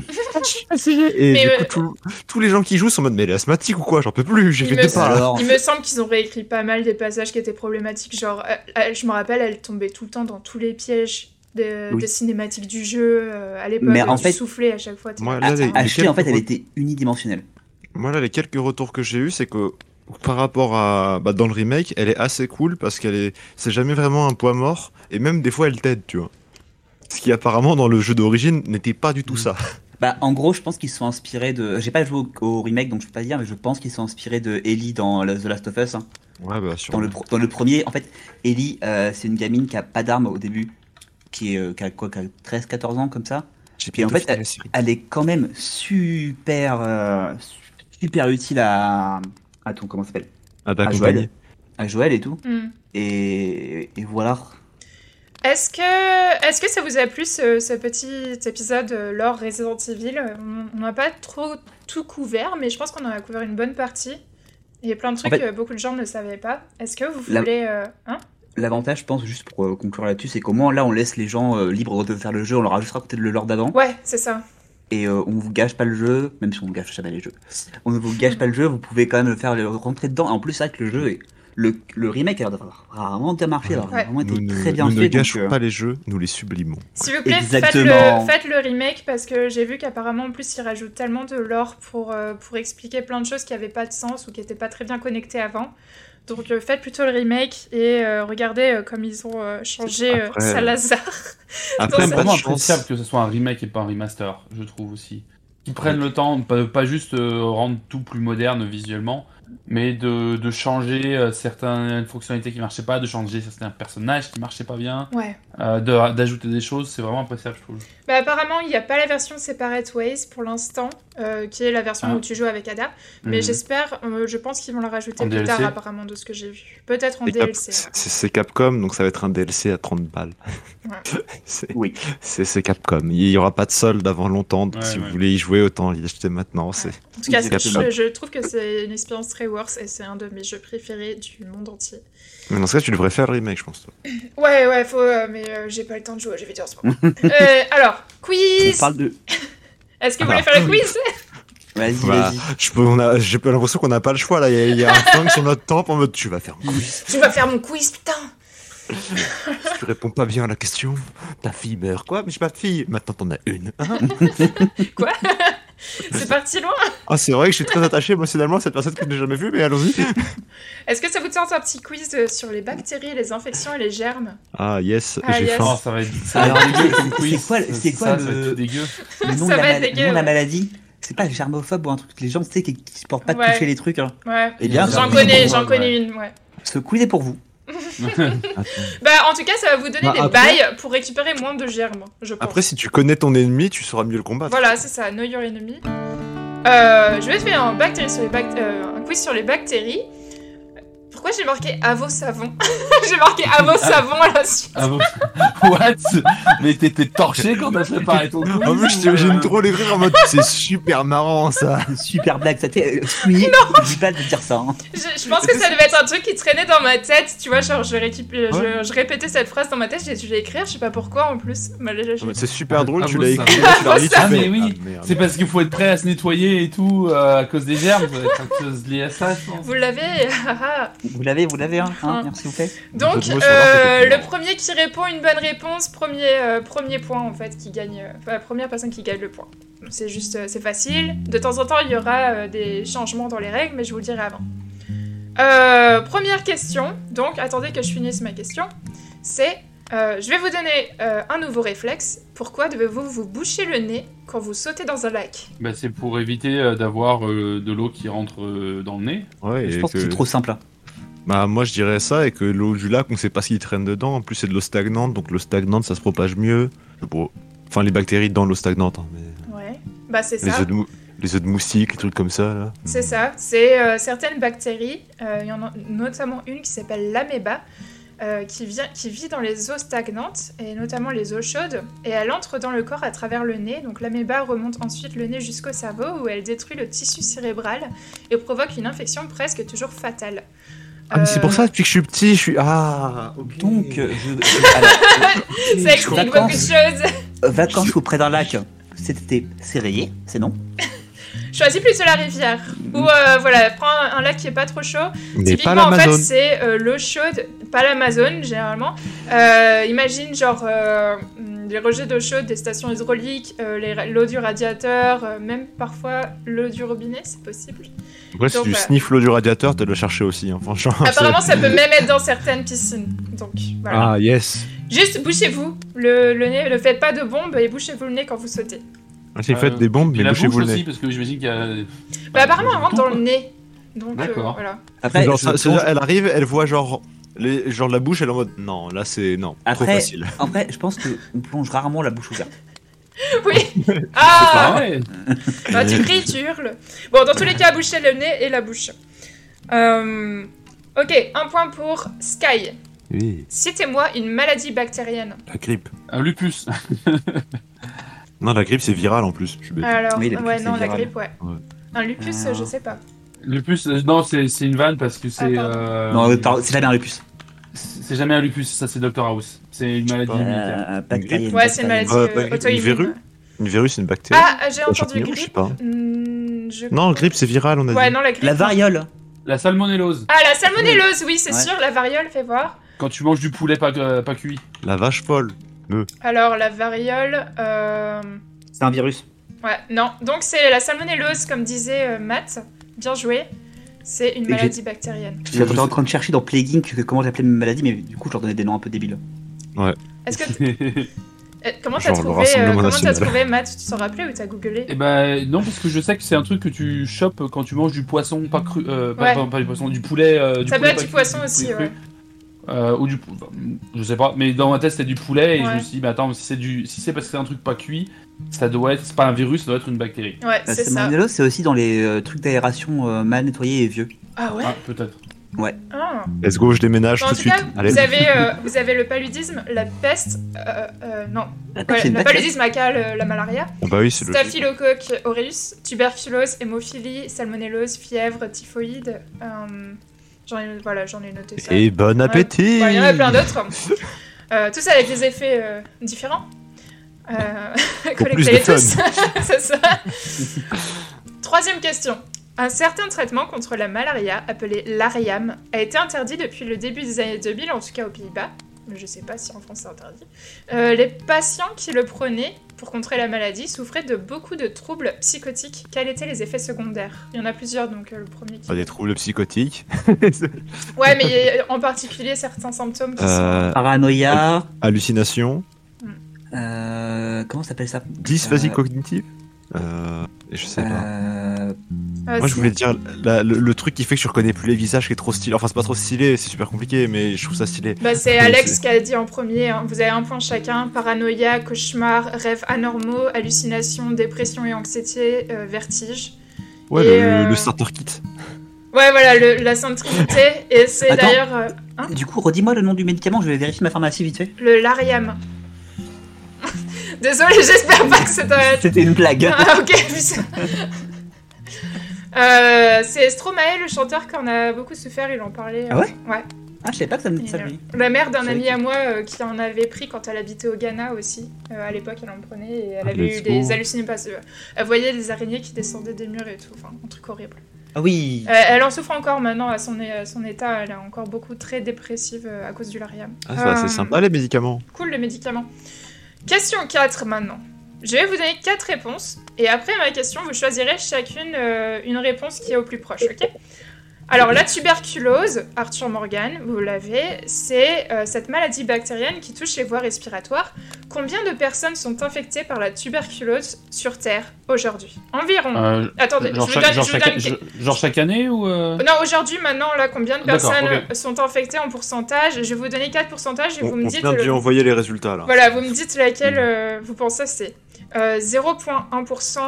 Et Mais, du euh, coup, tout- tous les gens qui jouent sont en mode, mais elle est asthmatique ou quoi? J'en peux plus, j'ai fait deux pas là. Alors- il me semble qu'ils ont réécrit pas mal des passages qui étaient problématiques. Genre, euh, je me rappelle, elle tombait tout le temps dans tous les pièges des, Oui. des cinématiques du jeu. euh, à l'époque, Mais en fait- soufflais à chaque fois. Moi, là, les- en fait, elle était unidimensionnelle. Moi, là, les quelques retours que j'ai eu, c'est que par rapport à. Bah, dans le remake, elle est assez cool parce qu'elle est. C'est jamais vraiment un poids mort, et même des fois, elle t'aide, tu vois. Ce qui apparemment dans le jeu d'origine n'était pas du tout Mm. ça. Bah, en gros, je pense qu'ils sont inspirés de. J'ai pas joué au, au remake, donc je peux pas dire, mais je pense qu'ils sont inspirés de Ellie dans The Last of Us. hein. Ouais, bah, Dans sûrement. le, dans le premier, en fait, Ellie, euh, c'est une gamine qui a pas d'armes au début, qui, est, euh, qui a quoi, qui a 13-14 ans, comme ça. Puis en fait. Elle est quand même super, euh, super utile à, à ton, comment ça s'appelle À À t'accompagner. Joël. À Joël et tout. hmm. Et, et voilà. Est-ce que, est que ça vous a plu ce, ce petit épisode euh, lors Resident Evil? On- n'a pas trop tout couvert, mais je pense qu'on en a couvert une bonne partie. Il y a plein de trucs fait- que beaucoup de gens ne savaient pas. Est-ce que vous La- voulez... euh, hein? L'avantage, je pense, juste pour euh, conclure là-dessus, c'est qu'au moins là, on laisse les gens euh, libres de faire le jeu. On leur a juste raconté le lore d'avant. Ouais, c'est ça. Et euh, on vous gâche pas le jeu, même si on gâche jamais les jeux. On ne vous gâche pas le jeu, vous pouvez quand même le faire le rentrer dedans. En plus, c'est vrai que le jeu est. Le, le remake a l'air d'avoir vraiment bien marché, alors Ouais. vraiment été Nous, très ne- bien nous fait. ne donc, gâchons euh, pas les jeux, nous les sublimons. S'il vous plaît, faites le, faites le remake parce que j'ai vu qu'apparemment en plus ils rajoutent tellement de lore pour, euh, pour expliquer plein de choses qui n'avaient pas de sens ou qui n'étaient pas très bien connectées avant. Donc euh, faites plutôt le remake et euh, regardez euh, comme ils ont euh, changé euh, Après, Salazar. Après, C'est vraiment appréciable que ce soit un remake et pas un remaster, je trouve aussi. Qu'ils prennent le temps, pas, pas juste euh, rendre tout plus moderne visuellement, mais de, de changer euh, certaines fonctionnalités qui marchaient pas, de changer certains personnages qui marchaient pas bien, Ouais. euh, de- d'ajouter des choses, c'est vraiment appréciable, je trouve. Bah, apparemment, il n'y a pas la version Separate Ways pour l'instant, euh, qui est la version Ah. où tu joues avec Ada. Mais Mhm. j'espère, euh, je pense qu'ils vont la rajouter En plus DLC? tard, apparemment, de ce que j'ai vu. Peut-être en Cap- DLC. c'est- c'est Capcom, donc ça va être un DLC à 30 balles. Ouais. Oui. c'est- c'est Capcom. Il y aura pas de solde avant longtemps, donc Ouais, si ouais. vous voulez y jouer, autant y acheter maintenant. C'est En tout cas, je, je trouve que c'est une expérience très et c'est un de mes jeux préférés du monde entier. Mais dans ce cas, tu devrais faire le remake, je pense. toi. Ouais, ouais, faut, euh, mais euh, j'ai pas le temps de jouer, j'ai vidéo en ce moment. Euh, alors, On quiz parle de. Est-ce que vous voulez faire le quiz Vas-y, Bah, vas-y. je peux, on a, j'ai pas l'impression qu'on n'a pas le choix là. Il y a, il y a un temps sur notre temps en mode tu vas faire un quiz. Tu vas faire mon quiz, putain Si tu réponds pas bien à la question, ta fille meurt. Quoi? Mais j'ai pas de fille. Maintenant t'en as une. Hein? Quoi? C'est parti loin Ah, c'est vrai que je suis très attaché émotionnellement à cette personne que je n'ai jamais vue, mais allons-y. Est-ce que ça vous tente un petit quiz euh, sur les bactéries, les infections et les germes? Ah, yes, Ah, j'ai yes. faim. Oh, ça va être. Alors, ça va être c'est- dégueu, quiz. quoi- c'est quoi Ça, le- ça va être dégueu. Le nom, Ça de va la, mal- dégueu, nom de la maladie? C'est pas germophobe ou un truc Les gens, tu sais, qui, qui supportent pas de toucher les trucs. hein. Ouais. Eh bien, J'en connais, j'en connais une, ouais. ce quiz est pour vous. Bah, en tout cas, ça va vous donner Bah, des après- bails pour récupérer moins de germes, je pense. Après, si tu connais ton ennemi, tu sauras mieux le combattre. Voilà, c'est ça, know your enemy. Euh, je vais te faire un, bactérie sur les bac- euh, un quiz sur les bactéries. Pourquoi j'ai marqué à vos savons J'ai marqué à vos savons à la suite. Ah bon What? Mais t'étais torché quand t'as préparé ton quiz En plus, t'imagine euh, trop l'écrire en mode c'est super marrant ça. Super blague, ça t'est. Oui, je dis pas de dire ça. hein. Je, je pense que ça devait être un truc qui traînait dans ma tête, tu vois, genre je, récup- je, Ouais. je répétais cette phrase dans ma tête, j'ai dû l'écrire, je sais pas pourquoi en plus. Mais là, je- C'est super drôle, Ah, tu vous, l'as ça écrit, va. là, tu l'as relu, tu Ah, fais, mais oui. ah, merde. C'est parce qu'il faut être prêt à se nettoyer et tout euh, à cause des germes. Ça être quelque chose lié à ça, je pense. Vous l'avez. Vous l'avez, vous l'avez, hein, hein, Hein. Merci, vous plaît. Donc, euh, le premier qui répond une bonne réponse, premier, euh, premier point en fait, qui gagne. euh, Enfin, la première personne qui gagne le point. C'est juste, c'est facile. De temps en temps, il y aura euh, des changements dans les règles, mais je vous le dirai avant. Euh, première question, donc attendez que je finisse ma question. C'est, euh, je vais vous donner euh, un nouveau réflexe. Pourquoi devez-vous vous boucher le nez quand vous sautez dans un lac? Bah, c'est pour éviter euh, d'avoir euh, de l'eau qui rentre euh, dans le nez. Ouais, Je pense que, que- c'est trop simple. Bah, moi je dirais ça et que l'eau du lac, on sait pas ce qui traîne dedans. En plus, c'est de l'eau stagnante, donc l'eau stagnante ça se propage mieux. Bon, Enfin, les bactéries dans l'eau stagnante, hein, mais Ouais. Bah c'est les ça. œufs, de mou- les œufs de moustique, les trucs comme ça là. C'est ça, c'est euh, certaines bactéries, euh, il y en a notamment une qui s'appelle l'améba, euh, qui, vient, qui vit dans les eaux stagnantes, et notamment les eaux chaudes, et elle entre dans le corps à travers le nez, donc l'améba remonte ensuite le nez jusqu'au cerveau, où elle détruit le tissu cérébral, et provoque une infection presque toujours fatale. Ah, mais c'est Euh, pour ça, depuis que je suis petit, je suis. Ah. Donc, euh, je. alors, Ça explique beaucoup de choses. euh, vacances auprès d'un lac cet été, c'est rayé, c'est non Choisis plutôt la rivière, ou euh, voilà, prends un, lac qui est pas trop chaud, Mais pas Typiquement, en fait, l'Amazon. c'est euh, l'eau chaude, pas l'Amazone généralement. Euh, imagine genre euh, les rejets d'eau chaude des stations hydrauliques, euh, l'eau du radiateur, euh, même parfois l'eau du robinet, c'est possible. Après, si tu voilà. sniffes l'eau du radiateur, tu le chercher aussi, hein, franchement. Apparemment, ça peut même être dans certaines piscines. Donc voilà. Ah, yes. Juste bouchez-vous le, le nez, ne faites pas de bombe et bouchez-vous le nez quand vous sautez. Si vous faites Euh, des bombes, mais bouchez-vous bouche le aussi, nez. parce que j'imagine qu'il y a. Bah, apparemment, il y a elle rentre dans le nez. Donc euh, D'accord. voilà. Après, Genre, je ça- pense- c'est-à-dire, elle arrive, elle voit genre. Les, genre la bouche, elle est en mode non, là c'est non, trop Après- facile. Après, je pense qu'on plonge rarement la bouche ouverte. Oui. Ah. Bah, tu cries, tu hurles. Bon, dans tous les cas, bouchez le nez et la bouche. Euh, Ok, un point pour Sky. Oui, Citez-moi une maladie bactérienne. la grippe. Un lupus. Non, la grippe c'est viral en plus. Je suis bête. Alors, Oui, la grippe, ouais, non, la grippe, ouais. Ouais. Un lupus, Alors. je sais pas. Lupus, euh, non, c'est une vanne parce que c'est. Ah, euh, Non, euh, c'est la lupus. C'est jamais un lupus, ça c'est Dr House. C'est une maladie immunitaire. Euh, bactérienne, Ouais, c'est une maladie euh, bah, une auto-immune. verrue Une virus, c'est une bactérie. Ah, j'ai Un entendu champignon, je sais grippe. pas. Hmm, je- Non, grippe c'est viral, on a Ouais, dit. non, la grippe. La variole. La salmonellose. Ah, la salmonellose, oui, c'est Ouais. sûr. La variole, fais voir. Quand tu manges du poulet pas, euh, pas cuit. La vache folle. Alors, la variole. Euh... C'est un virus. Ouais, non. Donc, c'est la salmonellose, comme disait euh, Matt. Bien joué. C'est une maladie bactérienne. J'étais en train de chercher dans Plague Inc comment j'appelais mes maladies, mais du coup, je leur donnais des noms un peu débiles. Est-ce que. Euh, comment t'as trouvé, euh, comment t'as national. trouvé Matt Tu t'en rappelais ou t'as googlé Eh ben non, parce que je sais que c'est un truc que tu chopes quand tu manges du poisson pas cru. Euh, pas, Ouais. pas- pas du poisson, du poulet. euh, du Ça peut être du poisson aussi, ouais. Euh, ou du pou- enfin, je sais pas mais dans ma tête c'était du poulet et je Ouais. me suis dit mais attends si c'est du si c'est parce que c'est un truc pas cuit ça doit être c'est pas un virus ça doit être une bactérie Ouais, c'est ça. salmonellose, c'est aussi dans les euh, trucs d'aération euh, mal nettoyés et vieux. Ah ouais ah peut-être Ah. Let's go, je déménage en tout de cas, suite. Allez. vous avez, euh, vous avez le paludisme, la peste, euh, euh, non, La ouais, le paludisme le- la malaria, bah oui, c'est le. staphylocoque aureus, tuberculose, hémophilie, salmonellose, fièvre, typhoïde. J'en ai, voilà, j'en ai noté ça. Et bon appétit Bon, il y en a plein d'autres. Euh, tous avec des effets euh, différents. Euh, Collectez-les tous. C'est ça. Troisième question. Un certain traitement contre la malaria, appelé l'ARIAM, a été interdit depuis le début des années 2000, en tout cas aux Pays-Bas. Mais je sais pas si en France c'est interdit. Euh, les patients qui le prenaient pour contrer la maladie souffraient de beaucoup de troubles psychotiques. Quels étaient les effets secondaires? Il y en a plusieurs, donc euh, le premier qui... Pas des troubles psychotiques? ouais, mais il y a en particulier certains symptômes qui sont... Euh, Paranoïa. Hallucination. Euh, comment s'appelle ça? Dysphasie cognitive? Euh, je sais pas. Euh... Moi, je voulais dire la, le, le, truc qui fait que je reconnais plus les visages, qui est trop stylé. Enfin, c'est pas trop stylé, c'est super compliqué, mais je trouve ça stylé. Bah, c'est Alex qui a dit en premier. Hein. Vous avez un point chacun paranoïa, cauchemar, rêves anormaux, hallucinations, dépression et anxiété, euh, vertige. Ouais, et, le, euh... le, starter kit. Ouais, voilà, le, la Sainte Trinité. et c'est d'ailleurs. euh, Hein du coup, redis-moi le nom du médicament, je vais vérifier ma pharmacie vite fait. Le Lariam. Désolé, j'espère pas que c'était. C'était une blague. Ah, ok, euh, c'est Stromae, le chanteur qui en a beaucoup souffert, il en parlait. Ah ouais Ouais. Ah, je savais pas que ça me ça euh, La mère d'un ami à moi euh, qui en avait pris quand elle habitait au Ghana aussi. Euh, à l'époque, elle en prenait et elle Ah, avait eu des hallucinations. Elle voyait des araignées qui descendaient des murs et tout. Enfin, un truc horrible. Ah oui. Euh, elle en souffre encore maintenant à son, à son état. Elle est encore beaucoup très dépressive euh, à cause du Lariam. Ah, ça, Euh, c'est sympa les médicaments. Cool le médicament. Question 4 maintenant. Je vais vous donner 4 réponses et après ma question, vous choisirez chacune euh, une réponse qui est au plus proche, ok? Alors la tuberculose, Arthur Morgan, vous l'avez, c'est euh, cette maladie bactérienne qui touche les voies respiratoires. Combien de personnes sont infectées par la tuberculose sur Terre aujourd'hui? Environ. Euh, Attendez, genre, je vous chaque, donne, genre, je vous chaque, donne- je- genre chaque année ou euh... Non, aujourd'hui, maintenant, là, combien de personnes sont infectées en pourcentage? Je vais vous donner 4 pourcentages et On, vous me on dites... vient de le- lui envoyer les résultats là. Voilà, vous me dites laquelle euh, vous pensez c'est. Euh, 0,1%,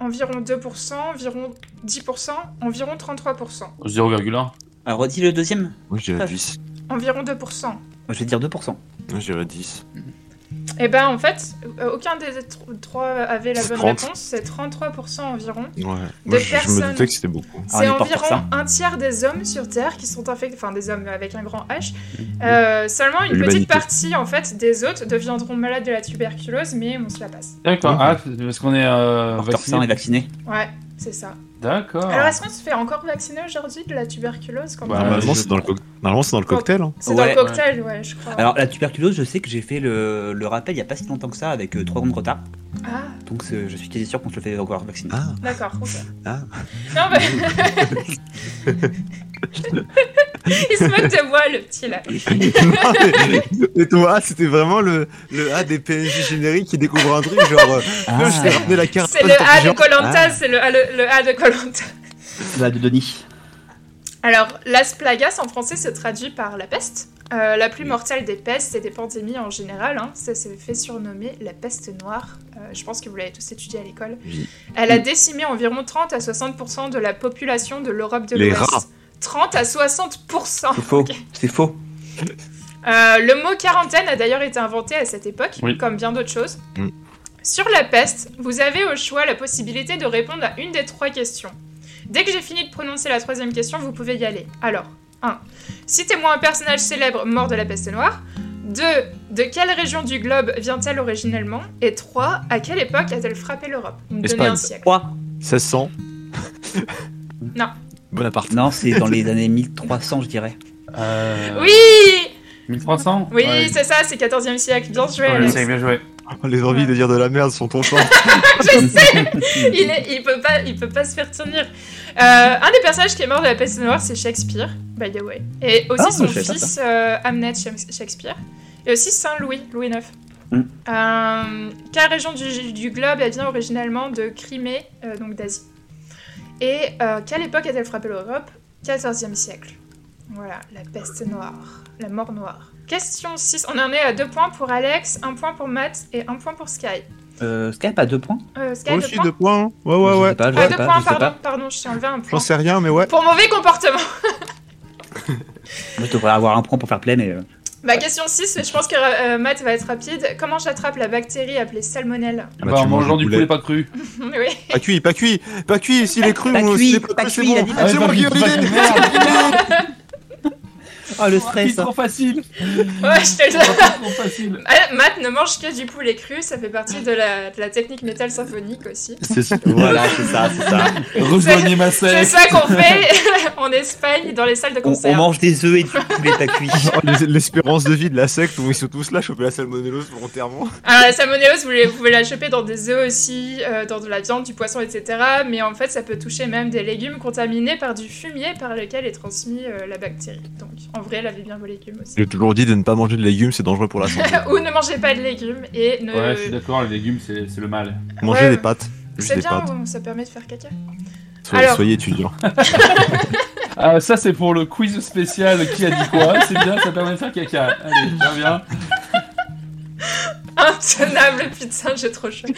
environ 2%, environ 10%, environ 33%. 0,1 Alors, redis le deuxième. Moi, je dirais Ah. 10. Environ 2%. Moi, je vais dire 2%. Moi, je dirais 10. Et ben en fait, euh, aucun des tr- trois avait la bonne 30. réponse, c'est 33% environ. Ouais. De je, je personnes. me doutais que c'était beaucoup. Ah, on C'est environ un tiers des hommes sur Terre qui sont infectés, enfin des hommes avec un grand H. Euh, seulement une petite partie en fait des autres deviendront malades de la tuberculose, mais on se la passe. D'accord, Mhm. ah, parce qu'on est euh, vacciné. Ouais, c'est ça. D'accord. Alors est-ce qu'on se fait encore vacciner aujourd'hui de la tuberculose quand Bah, on- Normalement, je c'est dans, le Normalement, c'est dans le cocktail. Hein. C'est dans Ouais. le cocktail, ouais, je crois. Alors, la tuberculose, je sais que j'ai fait le, le rappel il y a pas si longtemps que ça avec 3 ans de retard. Ah, Donc, je suis quasi sûr qu'on se le fait encore vacciner. Ah, d'accord, ok. Ah. Non, mais... Il se moque de moi, le petit, là. Et ton A, c'était vraiment le, le A des PNJ génériques qui découvre un truc, genre, euh, Ah, Là, je t'ai ramené la carte. C'est le A de Colanta, c'est le, A- le, le A de Colanta. bah, de Denis. Alors, las plagas en français se traduit par la peste. Euh, la plus mortelle des pestes et des pandémies en général, hein, ça s'est fait surnommer la peste noire. Euh, je pense que vous l'avez tous étudié à l'école. Oui. Elle a décimé environ 30 à 60% de la population de l'Europe de l'Ouest. rats. 30 à 60%. C'est faux. C'est faux. Euh, le mot quarantaine a d'ailleurs été inventé à cette époque, Oui. comme bien d'autres choses. Mm. Sur la peste, vous avez au choix la possibilité de répondre à une des trois questions. Dès que j'ai fini de prononcer la troisième question, vous pouvez y aller. Alors, 1. Citez-moi un personnage célèbre mort de la peste noire. 2. De quelle région du globe vient-elle originellement? Et 3. À quelle époque a-t-elle frappé l'Europe? Vous me donnez un siècle. 3. 1600. Non. Bonaparte. Non, c'est dans les années 1300, je dirais. Euh, Oui 1300? Oui, Ouais. c'est ça, c'est 14e siècle. Bien joué, Ouais, c'est bien joué. Les envies de dire de la merde sont ton champ. Je sais il, est- il peut pas, il peut pas se faire tenir. Euh, un des personnages qui est mort de la peste noire, c'est Shakespeare, by the way. Et aussi Ah, son fils, euh, Hamnet Shakespeare. Et aussi Saint Louis, Louis IX. Mm. Euh, quelle région du, du globe elle vient originellement de Crimée, euh, donc d'Asie. Et euh, quelle époque a-t-elle frappé l'Europe? 14e siècle. Voilà, la peste noire, la mort noire. Question 6, on en est à 2 points pour Alex, 1 point pour Matt et 1 point pour Sky. Euh, Skype à 2 points Euh, Sky, deux Aussi points deux points. hein. Ouais, ouais, Je ouais. sais pas, je Ah, sais deux pas, points, je sais pardon, pas. pardon, je t'ai enlevé un point. J'en sais rien, mais ouais. Pour mauvais comportement. Moi, je devrais avoir un point pour faire play, mais. euh, Bah, question 6, je pense que euh, Matt va être rapide. Comment j'attrape la bactérie appelée salmonelle Ah Bah, bah, tu en manges mangeant du poulet. poulet pas cru. Oui. Pas cuit, pas cuit, pas cuit. S'il est cru, moi, cuit, s'il est pas cru, c'est cuit, il a bon. dit pas C'est pas moi qui ai Oh, le stress. C'est trop facile. Ouais, je te le trop facile. Ah, Matt ne mange que du poulet cru, ça fait partie de la, de la technique métal symphonique aussi. C'est ça. Voilà, c'est ça, c'est ça. Rejoignez ma C'est ça qu'on fait en Espagne dans les salles de On, on concert. mange des œufs et du poulet à cuit. Oh, l'es- L'espérance de vie de la secte où ils sont tous là, choper la salmonellose volontairement. Alors la salmonellose, vous, les- vous pouvez la choper dans des œufs aussi, euh, dans de la viande, du poisson, etc. Mais en fait, ça peut toucher même des légumes contaminés par du fumier par lequel est transmis euh, la bactérie. Donc en vrai, lavez bien vos légumes aussi. J'ai toujours dit de ne pas manger de légumes, c'est dangereux pour la santé. Ou ne mangez pas de légumes et ne... Ouais, je suis d'accord, les légumes, c'est c'est le mal. Manger Ouais, des pâtes. C'est bien, pâtes. ça permet de faire caca. Soyez, Alors- soyez étudiant. Ah, ça, c'est pour le quiz spécial qui a dit quoi. C'est bien, ça permet de faire caca. Allez, viens, viens. Intenable, putain, j'ai trop chaud.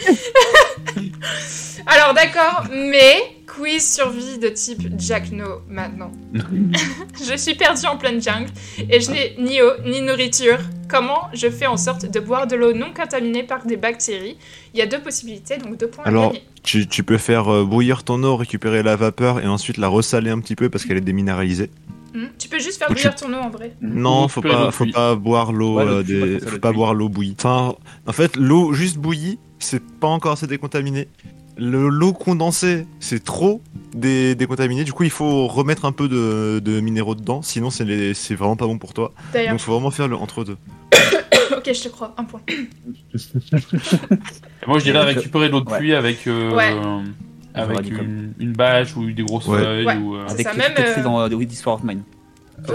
Alors d'accord, mais quiz survie de type Jack No maintenant. je suis perdue en pleine jungle et je n'ai ni eau ni nourriture. Comment je fais en sorte de boire de l'eau non contaminée par des bactéries? Il y a deux possibilités, donc deux points Alors, à gagner. Tu, tu peux faire euh, bouillir ton eau, récupérer la vapeur et ensuite la ressaler un petit peu parce qu'elle est déminéralisée. Hmm Tu peux juste faire Ou bouillir ton eau en vrai. Non, faut pas, faut pas boire l'eau, Ouais, euh, des- faut pas boire l'eau bouillie. Enfin, en fait, l'eau juste bouillie, c'est pas encore assez décontaminé. Le- L'eau condensée, c'est trop dé- décontaminé. Du coup, il faut remettre un peu de, de minéraux dedans, sinon c'est les- c'est vraiment pas bon pour toi. Donc, faut vraiment faire le entre deux. ok, je te crois, un point. Et moi, je dirais Euh, récupérer de l'eau de ouais. pluie avec, euh, Ouais. avec une, une bâche ou des grosses Ouais. feuilles. Ouais. Ou, euh, Avec ça, ce même, que tu fais euh, dans euh, War of Mine.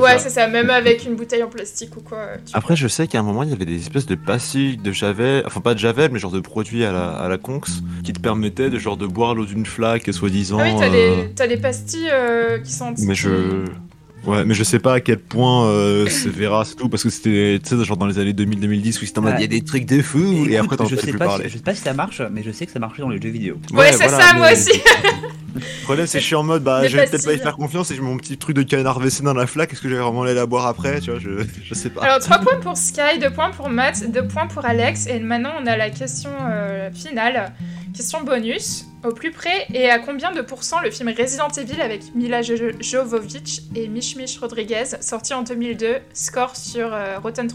Ouais, ça. c'est ça, même avec une bouteille en plastique ou quoi. tu- Après, je sais qu'à un moment, il y avait des espèces de pastilles de javel, enfin pas de javel, mais genre de produits à la, à la conx, qui te permettaient de genre de boire l'eau d'une flaque, soi-disant. Ah oui, t'as euh, des, t'as des pastilles euh, qui sont... Mais je. Ouais, mais je sais pas à quel point euh, c'est vérace tout, parce que c'était, tu sais, genre dans les années 2000-2010 où c'était en mode, il y a des trucs de fou, et, après t'en sais, plus pas parler. si, je sais pas si ça marche, mais je sais que ça marchait dans les jeux vidéo. Ouais, c'est ça, moi aussi. Le problème, c'est que je suis en mode, bah, vais peut-être pas y faire confiance et je mets mon petit truc de canard WC dans la flaque, est-ce que je vais vraiment aller la boire après, tu vois, je, je sais pas. Alors 3 points pour Sky, 2 points pour Matt, 2 points pour Alex. Et maintenant on a la question euh, finale, question bonus. Au plus près, et à combien de pourcents le film Resident Evil avec Mila Jo- Jovovich et Mich Mich Rodriguez, sorti en 2002, score sur euh, Rotten,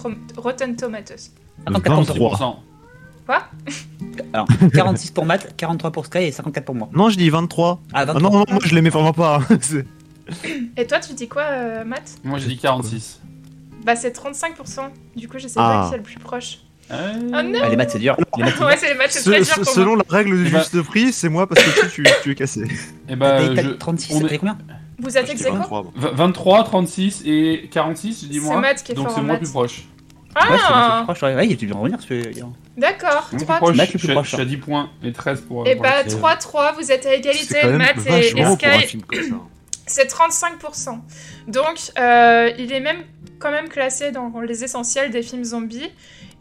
Tomatoes? 54 pour 6%. Alors, 46 pour Matt, 43 pour Sky et 54 pour moi. Non, je dis 23. Ah, Ah 23. non, non, moi je l'aimais vraiment pas. Et toi tu dis quoi euh, Matt? Moi, j'ai dit 46. Bah c'est 35%, du coup je sais Ah. pas qui est le plus proche. Euh, Oh non Ah, les maths, c'est dur. Les maths, c'est Ouais c'est les maths, c'est très dur selon la règle du Eh ben- juste prix, c'est moi parce que tu, tu, tu es cassé. Et bah, dur. T'as- je... t'as 36, on ça est- fait combien Vous êtes ex aequo 23, bon. v- 23, 36 et 46, je dis C'est moi. Matt qui est Donc fort c'est en moi le maths. plus proche. Ouais, c'est c'est Ah plus proche. Ouais, ouais, il a dû revenir celui-là. D'accord, Moi, le plus 3 proche, Matt le je plus suis à- proche, je suis à 10 points et 13 pour. Et pour bah la série. 3-3, vous êtes à C'est égalité, quand même Matt et, et vachement pour un Sky. film comme ça. C'est 35%. Donc, euh, il est même quand même classé dans les essentiels des films zombies.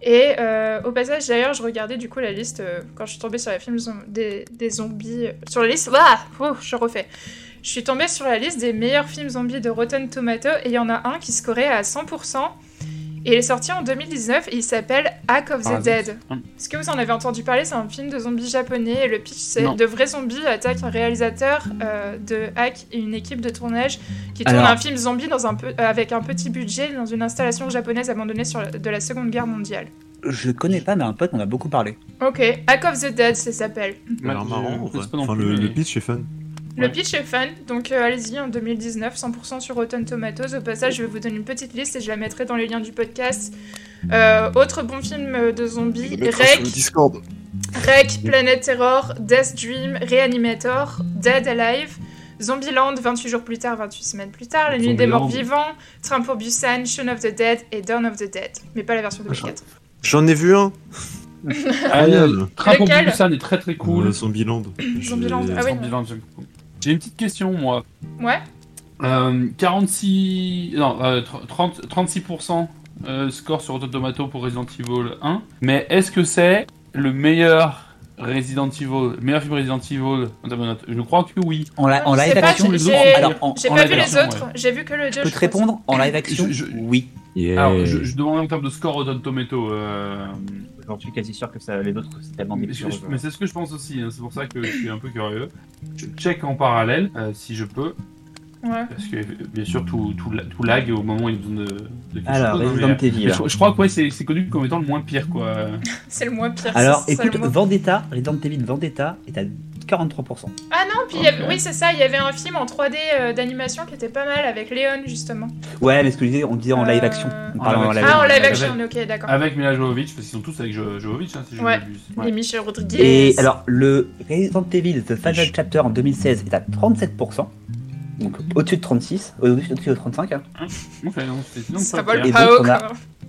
Et euh, au passage, d'ailleurs, je regardais du coup la liste euh, quand je suis tombée sur zom- des, des zombies. euh, sur la liste. Ah oh, Je refais. Je suis tombée sur la liste des meilleurs films zombies de Rotten Tomato et il y en a un qui scorait à 100%. Et il est sorti en 2019 et il s'appelle Hack of the Ah, Dead. Est-ce que vous en avez entendu parler? C'est un film de zombies japonais et le pitch c'est de vrais zombies attaquent un réalisateur euh, de Hack et une équipe de tournage qui tourne Alors- un film zombie dans un peu, euh, avec un petit budget dans une installation japonaise abandonnée sur la- de la Seconde Guerre mondiale. Je connais pas, mais un pote m'en a beaucoup parlé. Ok, Hack of the Dead ça s'appelle. Ouais, marrant, Enfin, le, le pitch est fun. Le pitch est fun, donc euh, allez-y en 2019, 100% sur Rotten Tomatoes. Au passage, je vais vous donner une petite liste et je la mettrai dans les liens du podcast. Euh, autre bon film de zombies, Rec, Discord. Rec, Planet Terror, Death Dream, Reanimator, Dead Alive, Zombieland, 28 jours plus tard, 28 semaines plus tard, La Nuit des Morts. Vivants, Train pour Busan, Shaun of the Dead et Dawn of the Dead. Mais pas la version 2004. J'en ai vu un. Ah. Train pour Busan est très très cool. Zombieland. Zombieland, J'ai- ah oui. Zombieland. J'ai une petite question, moi. Ouais Euh, 46. Non, euh, 30, 36% euh, score sur Tomato pour Resident Evil 1. Mais est-ce que c'est le meilleur Resident Evil, le meilleur film Resident Evil? En termes de notes Je crois que oui. En, la- en Je sais live pas, action, j'ai- le j'ai- pas vu les autres, j'ai vu que le 2. je peux te répondre en live action Je- je- Oui. Alors, je, je demande en termes de score Rotten Tomato. euh, J'en suis quasi sûr que ça, les autres, c'est tellement mais je- mais c'est ce que je pense aussi, hein, c'est pour ça que je suis un peu curieux. Je check en parallèle, euh, si je peux. Parce que bien sûr tout, tout, tout, lag au moment où il y a besoin de, de Alors, chose, Resident Evil. Je, je, crois que ouais, c'est connu comme étant le moins pire quoi. c'est le moins pire. Alors écoute, Vendetta, Resident Evil Vendetta est à 43%. Ah non, puis okay. oui, c'est ça, il y avait un film en 3D euh, d'animation qui était pas mal avec Léon justement. Ouais, mais ce que je disais, on disait en live action. On ah, en live, ah, en live action, avec, ok, d'accord. Avec Mila Jovovich, parce qu'ils sont tous avec jo Jovovich, hein, si je ouais. ouais. Et Michel Rodriguez. Et alors, le Resident Evil The Final Chapter en 2016 est à 37%. Donc au-dessus de 36, au-dessus de 35. Hein. Okay, non, ça vole pas haut, quoi.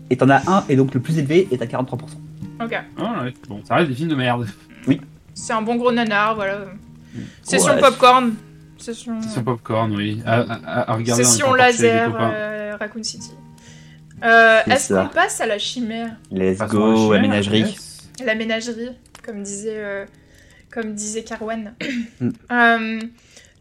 Et t'en as un, et donc le plus élevé est à 43%. Ok. Ah ouais, bon, ça reste des films de merde. Oui. C'est un bon gros nanar, voilà. Session ouais. popcorn. Session... Session popcorn, oui. À, à, à regarder Session laser, euh, Raccoon City. Euh, Est-ce qu'on passe à la chimère? Let's go, la ménagerie. Yes. La ménagerie, comme disait, euh, comme disait Carwan. Mm. euh,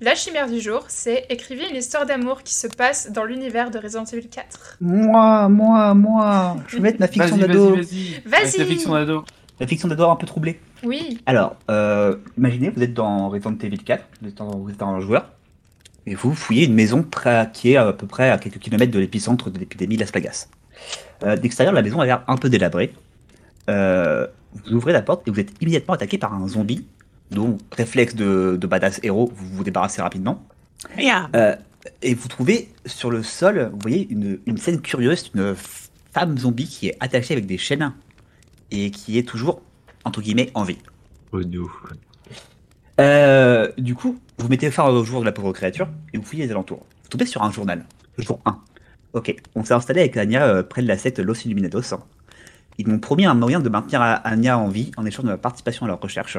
la chimère du jour, c'est écrivez une histoire d'amour qui se passe dans l'univers de Resident Evil 4. Moi, moi, moi. Je vais mettre ma fiction d'ado. Vas-y, vas-y. La fiction d'ado. La fiction d'ado un peu troublée. Oui. Alors, euh, imaginez, vous êtes dans Resident Evil 4, vous êtes, en, vous êtes un joueur, et vous fouillez une maison qui est à peu près à quelques kilomètres de l'épicentre de l'épidémie Las Plagas. Euh, D'extérieur, la maison a l'air un peu délabrée. Euh, vous ouvrez la porte et vous êtes immédiatement attaqué par un zombie, dont réflexe de, de badass héros, vous vous débarrassez rapidement. Yeah. Euh, et vous trouvez sur le sol, vous voyez une, une scène curieuse, une femme zombie qui est attachée avec des chaînes et qui est toujours entre guillemets, en vie. Oh no. Euh, du coup, vous mettez fin au jour de la pauvre créature et vous fouillez les alentours. Vous tombez sur un journal. Jour 1. Ok, on s'est installé avec Anya euh, près de la secte Los Illuminados. Ils m'ont promis un moyen de maintenir Anya en vie en échange de ma participation à leur recherche.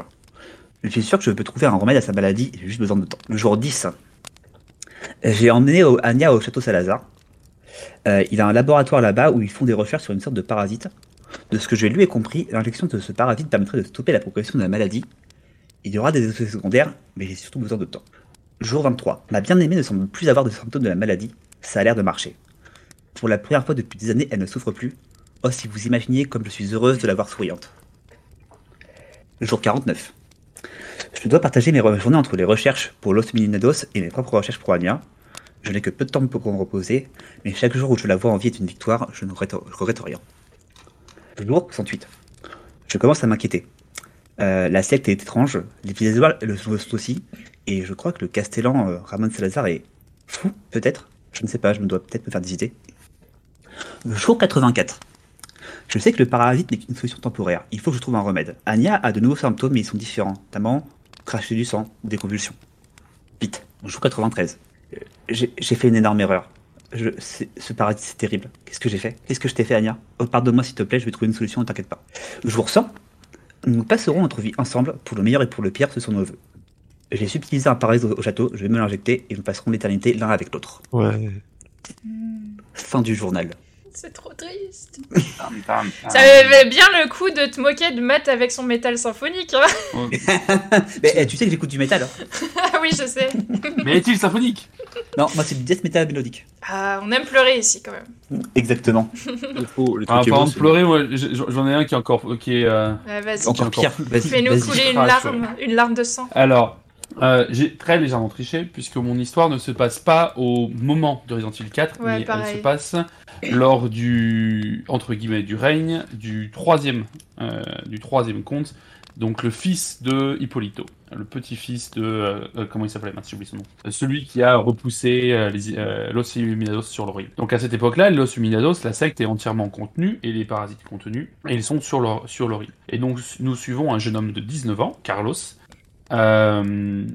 Je suis sûr que je peux trouver un remède à sa maladie, j'ai juste besoin de temps. Le jour 10, j'ai emmené Anya au château Salazar. Euh, il a un laboratoire là-bas où ils font des recherches sur une sorte de parasite de ce que j'ai lu et compris, l'injection de ce parasite permettrait de stopper la progression de la maladie. Il y aura des effets secondaires, mais j'ai surtout besoin de temps. Jour 23. Ma bien-aimée ne semble plus avoir de symptômes de la maladie. Ça a l'air de marcher. Pour la première fois depuis des années, elle ne souffre plus. Oh, si vous imaginiez comme je suis heureuse de la voir souriante. Jour 49. Je dois partager mes journées entre les recherches pour Los Milinados et mes propres recherches pour Anya. Je n'ai que peu de temps pour me reposer, mais chaque jour où je la vois en vie est une victoire, je ne regrette rien. Jour 68. Je commence à m'inquiéter. Euh, la secte est étrange, les visages le sont aussi, et je crois que le Castellan euh, Ramon Salazar est fou, peut-être? Je ne sais pas, je me dois peut-être me faire des idées. Jour 84. Je sais que le parasite n'est qu'une solution temporaire. Il faut que je trouve un remède. Anya a de nouveaux symptômes, mais ils sont différents, notamment cracher du sang ou des convulsions. Vite. Jour 93. J'ai fait une énorme erreur. Je, ce paradis, c'est terrible. Qu'est-ce que j'ai fait? Qu'est-ce que je t'ai fait, Anya? Oh, Pardonne-moi, s'il te plaît, je vais trouver une solution, ne t'inquiète pas. Je vous ressens. Nous passerons notre vie ensemble, pour le meilleur et pour le pire, ce sont nos voeux. J'ai subtilisé un paradis au, château, je vais me l'injecter et nous passerons l'éternité l'un avec l'autre. Ouais. Fin du journal. C'est trop triste. ça avait bien le coup de te moquer de Matt avec son métal symphonique. Hein Mais eh, tu sais que j'écoute du métal. Ah oui, je sais. Mais est-il symphonique? Non, moi c'est du death metal mélodique. Ah, on aime pleurer ici quand même. Exactement. Le ah, par exemple, pleurer, moi j'en ai un qui est encore. Qui est, euh, ouais, vas-y. Encore pire. Fais-nous couler une larme, une larme de sang. Alors, euh, j'ai très légèrement triché puisque mon histoire ne se passe pas au moment de Resident Evil 4, ouais, mais pareil. elle se passe lors du entre guillemets du règne du troisième euh, du troisième comte, donc le fils de Hippolito, le petit-fils de euh, comment il s'appelait? J'ai oublié son nom. Celui qui a repoussé euh, les, euh, Los Illuminados sur l'orient. Donc à cette époque-là, Los Illuminados, la secte est entièrement contenue et les parasites contenus et ils sont sur l'orient. Et donc nous suivons un jeune homme de 19 ans, Carlos. Euh,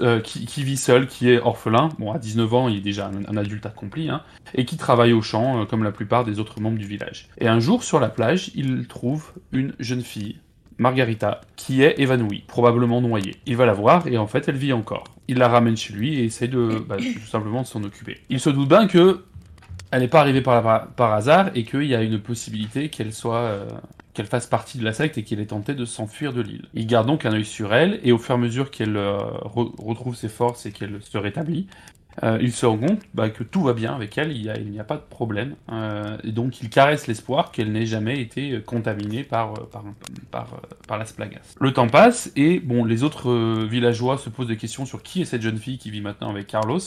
euh, qui, vit seul, qui est orphelin. Bon, à 19 ans, il est déjà un, adulte accompli, hein, et qui travaille au champ, euh, comme la plupart des autres membres du village. Et un jour, sur la plage, il trouve une jeune fille, Margarita, qui est évanouie, probablement noyée. Il va la voir, et en fait, elle vit encore. Il la ramène chez lui et essaie de, bah, tout simplement de s'en occuper. Il se doute bien que elle n'est pas arrivée par, hasard et qu'il y a une possibilité qu'elle soit qu'elle fasse partie de la secte et qu'elle ait tenté de s'enfuir de l'île. Il garde donc un œil sur elle, et au fur et à mesure qu'elle euh, re retrouve ses forces et qu'elle se rétablit, euh, il se rend compte bah, que tout va bien avec elle, il n'y a, pas de problème, euh, et donc il caresse l'espoir qu'elle n'ait jamais été contaminée par, par, par, par las plagas. Le temps passe, et bon, les autres villageois se posent des questions sur qui est cette jeune fille qui vit maintenant avec Carlos,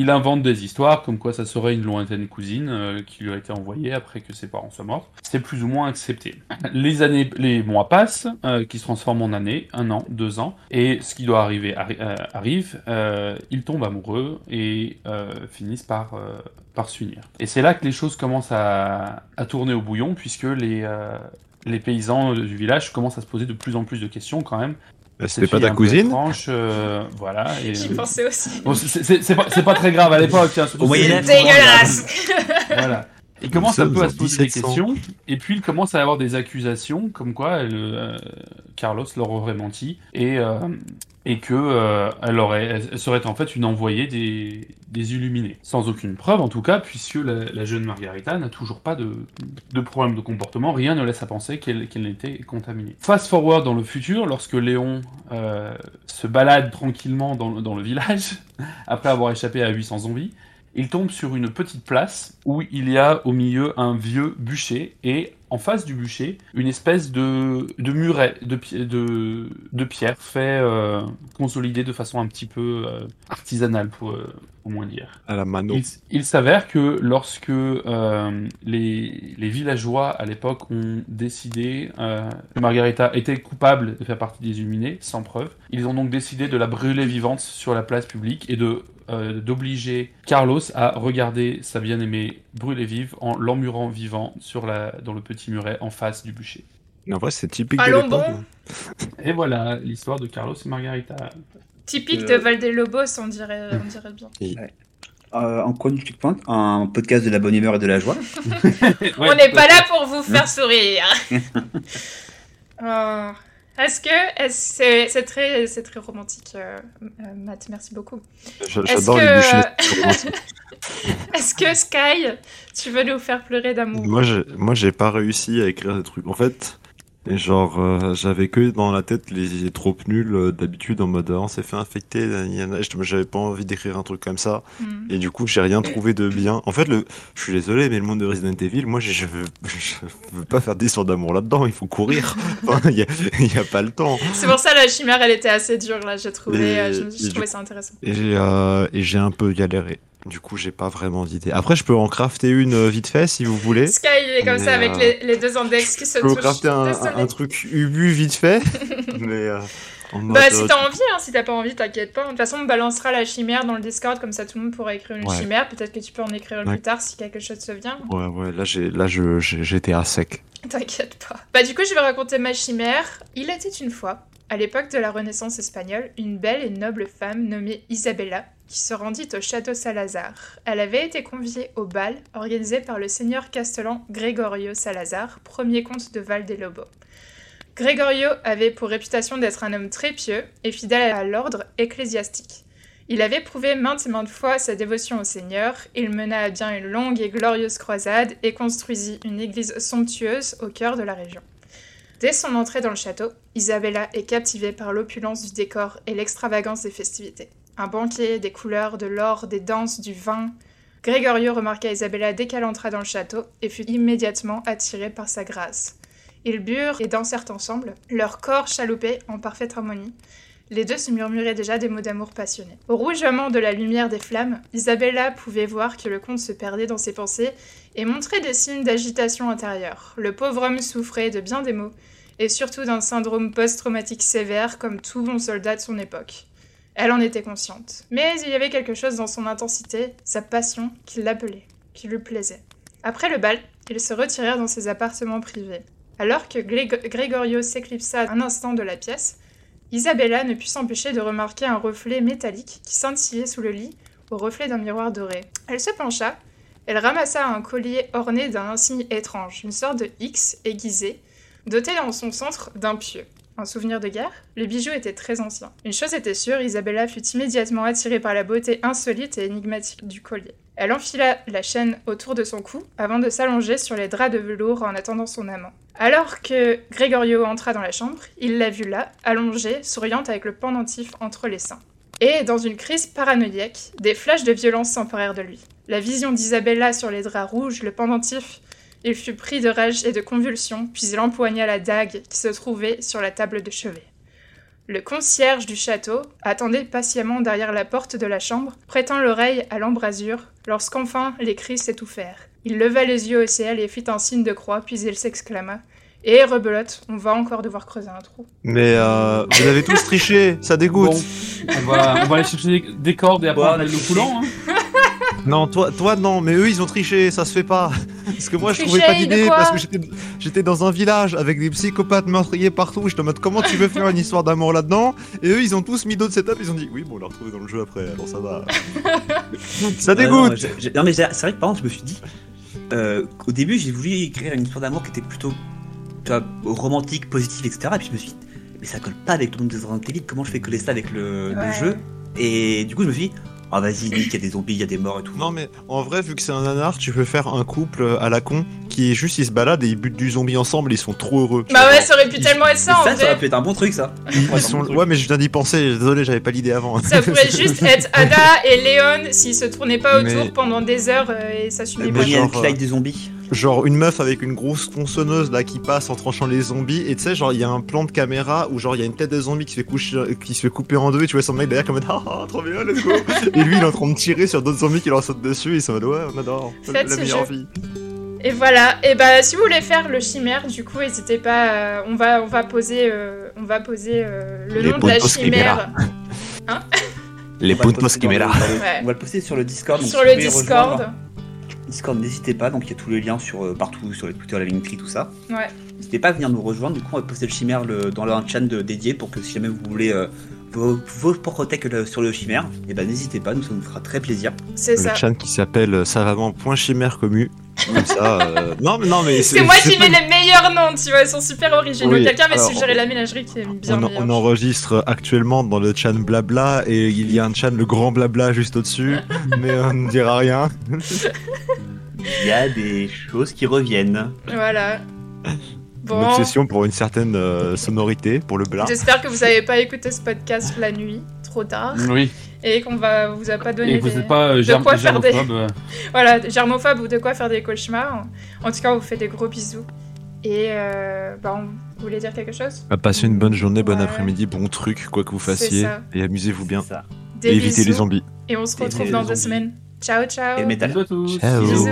Il invente des histoires comme quoi ça serait une lointaine cousine euh, qui lui a été envoyée après que ses parents soient morts. C'est plus ou moins accepté. Les années, les mois passent, euh, qui se transforment en années, un an, deux ans, et ce qui doit arriver euh, arrive. ils tombent amoureux et finissent par par s'unir. Et c'est là que les choses commencent à, à tourner au bouillon puisque les les paysans du village commencent à se poser de plus en plus de questions quand même. C'était pas ta cousine euh, voilà. J'y pensais aussi. c'est pas, pas, très grave à l'époque. Hein, Dégueulasse Voilà. Il commence un peu à se poser des questions, et puis il commence à avoir des accusations comme quoi euh, Carlos leur aurait menti, et, euh, et que euh, elle, aurait, elle serait en fait une envoyée des, des Illuminés. Sans aucune preuve en tout cas, puisque la, jeune Margarita n'a toujours pas de, de, problème de comportement, rien ne laisse à penser qu'elle qu'elle n'était contaminée. Fast forward dans le futur, lorsque Léon se balade tranquillement dans, dans le village, après avoir échappé à 800 zombies, il tombe sur une petite place où il y a au milieu un vieux bûcher et en face du bûcher une espèce de, de muret de, de, de pierre fait euh, consolidé de façon un petit peu euh, artisanale pour euh, au moins dire. À la mano. Il, s'avère que lorsque les, les, villageois à l'époque ont décidé que Margarita était coupable de faire partie des Illuminés, sans preuve, ils ont donc décidé de la brûler vivante sur la place publique et de euh, d'obliger Carlos à regarder sa bien-aimée brûler vive en l'emmurant vivant sur la, dans le petit muret en face du bûcher. En vrai, c'est typique de l'époque. Hein. Et voilà l'histoire de Carlos et Margarita. Typique de Valdelobos, on dirait, on dirait bien. Euh, en chronique point, un podcast de la bonne humeur et de la joie? on n'est pas là pour vous faire sourire. oh. Est-ce que c'est très, très romantique, euh, euh, Matt, merci beaucoup. J'adore les bûchers. Est-ce que Sky, tu veux nous faire pleurer d'amour? Moi, j'ai pas réussi à écrire des trucs. En fait, et genre, euh, j'avais que dans la tête les, tropes nuls euh, d'habitude en mode on s'est fait infecter, j'avais pas envie d'écrire un truc comme ça. Mm. Et du coup, j'ai rien trouvé de bien. En fait, le, je suis désolé, mais le monde de Resident Evil, moi, je veux, veux pas faire des d'amour là-dedans, il faut courir. Il n'y a, a, pas le temps. C'est pour ça la chimère, elle était assez dure là, j'ai trouvé, euh, j'ai trouvé ça intéressant. Et j'ai un peu galéré. Du coup, j'ai pas vraiment d'idée. Après, je peux en crafter une euh, vite fait si vous voulez. Sky, il est comme ça avec euh, les, les, deux index qui se touchent. Je peux crafter un, un, truc ubu vite fait. mais. Euh, bah, si t'as envie, hein, si t'as pas envie, t'inquiète pas. De toute façon, on balancera la chimère dans le Discord, comme ça tout le monde pourra écrire une chimère. Peut-être que tu peux en écrire une plus tard si quelque chose se vient. Ouais, ouais, là, j'ai, là j'étais à sec. T'inquiète pas. Bah, du coup, je vais raconter ma chimère. Il était une fois, à l'époque de la Renaissance espagnole, une belle et noble femme nommée Isabella qui se rendit au château Salazar. Elle avait été conviée au bal organisé par le seigneur castellan Gregorio Salazar, premier comte de Val des Lobos. Gregorio avait pour réputation d'être un homme très pieux et fidèle à l'ordre ecclésiastique. Il avait prouvé maintes et maintes fois sa dévotion au Seigneur, il mena à bien une longue et glorieuse croisade et construisit une église somptueuse au cœur de la région. Dès son entrée dans le château, Isabella est captivée par l'opulence du décor et l'extravagance des festivités. Un banquet, des couleurs, de l'or, des danses, du vin. Gregorio remarqua Isabella dès qu'elle entra dans le château et fut immédiatement attiré par sa grâce. Ils burent et dansèrent ensemble, leurs corps chaloupés en parfaite harmonie. Les deux se murmuraient déjà des mots d'amour passionnés. Au rougement de la lumière des flammes, Isabella pouvait voir que le comte se perdait dans ses pensées et montrait des signes d'agitation intérieure. Le pauvre homme souffrait de bien des maux, et surtout d'un syndrome post-traumatique sévère comme tout bon soldat de son époque. Elle en était consciente. Mais il y avait quelque chose dans son intensité, sa passion, qui l'appelait, qui lui plaisait. Après le bal, ils se retirèrent dans ses appartements privés. Alors que Gregorio s'éclipsa un instant de la pièce, Isabella ne put s'empêcher de remarquer un reflet métallique qui scintillait sous le lit au reflet d'un miroir doré. Elle se pencha, elle ramassa un collier orné d'un insigne étrange, une sorte de X aiguisé, doté dans son centre d'un pieu. Souvenir de guerre Le bijou était très ancien. Une chose était sûre, Isabella fut immédiatement attirée par la beauté insolite et énigmatique du collier. Elle enfila la chaîne autour de son cou avant de s'allonger sur les draps de velours en attendant son amant. Alors que Gregorio entra dans la chambre, il la vit là, allongée, souriante avec le pendentif entre les seins. Et, dans une crise paranoïaque, des flashs de violence s'emparèrent de lui. La vision d'Isabella sur les draps rouges, le pendentif il fut pris de rage et de convulsions, puis il empoigna la dague qui se trouvait sur la table de chevet. Le concierge du château attendait patiemment derrière la porte de la chambre, prêtant l'oreille à l'embrasure, lorsqu'enfin les cris s'étouffèrent. Il leva les yeux au ciel et fit un signe de croix, puis il s'exclama Et rebelote, on va encore devoir creuser un trou. Mais euh, vous avez tous triché, ça dégoûte. on, va, on va aller chercher des, cordes et après on va le coulant. Hein. Non, toi, toi non, mais eux ils ont triché, ça se fait pas. Parce que moi je trouvais pas d'idée parce que j'étais dans un village avec des psychopathes meurtriers partout. Je te demande comment tu veux faire une histoire d'amour là-dedans? Et eux ils ont tous mis d'autres setups, ils ont dit oui, bon, on l'a retrouvé dans le jeu après, alors ça va. ça dégoûte. non, mais c'est vrai que par contre, je me suis dit, euh, au début j'ai voulu écrire une histoire d'amour qui était plutôt romantique, positive, etc. Et puis je me suis dit, mais ça colle pas avec le monde des Evil, comment je fais coller ça avec le, le jeu? Et du coup, je me suis dit, ah vas-y, il y a des zombies, il y a des morts et tout. Non mais en vrai, vu que c'est un nanar, tu peux faire un couple à la con qui est juste ils se baladent et ils butent du zombie ensemble, ils sont trop heureux. Bah ouais, ça aurait pu tellement être ça en ça, Ça aurait pu être un bon truc ça. Ouais mais je viens d'y penser, désolé j'avais pas l'idée avant. Ça pourrait juste être Ada et Léon s'ils se tournaient pas autour pendant des heures euh, et ça suivait pas. Bonnie and des zombies genre une meuf avec une grosse tronçonneuse là qui passe en tranchant les zombies et tu sais genre il y a un plan de caméra où genre il y a une tête de zombie qui se fait coucher, qui se fait couper en deux et tu vois son mec derrière comme ah, ah trop bien let's go et lui il est en train de tirer sur d'autres zombies qui leur sautent dessus et ils sont en mode ouais on adore Faites la meilleure vie et voilà. Et bah si vous voulez faire le chimère du coup n'hésitez pas euh, on va on va poser euh, on va poser euh, le nom de la chimère. hein? Les puntos chimera on va le poster sur le Discord sur le Discord. Discord, n'hésitez pas, donc il y a tous les liens sur, euh, partout, sur les Twitter, la Linktree, tout ça. Ouais. N'hésitez pas à venir nous rejoindre, du coup on va poster le chimère dans un channel dédié pour que si jamais vous voulez euh, vos, vos propres tech sur le chimère, et eh ben n'hésitez pas, nous ça nous fera très plaisir. C'est ça. Le qui s'appelle euh, savamment.chimère commu. Comme ça, non, mais non, mais c'est moi qui mets les meilleurs noms, tu vois, ils sont super originaux. Quelqu'un m'a suggéré la ménagerie qui est bien. On, on, enregistre actuellement dans le chan blabla et il y a un chan le grand blabla juste au-dessus, mais on ne dira rien. il y a des choses qui reviennent. Voilà. Bon. Une obsession pour une certaine euh, sonorité, pour le blanc. J'espère que vous n'avez pas écouté ce podcast la nuit, trop tard. Oui. Et qu'on va vous a pas donné et vous des... pas euh, de quoi faire des voilà germophobe ou de quoi faire des cauchemars. En tout cas, on vous fait des gros bisous. Et euh, bah, on... vous voulez dire quelque chose? Bah, Passez une bonne journée, bon après-midi, bon truc, quoi que vous fassiez, et amusez-vous bien. Et évitez les zombies. Et on se retrouve dans deux semaines. Ciao, ciao. Et métal. Bisous à tous. Ciao. Bisous.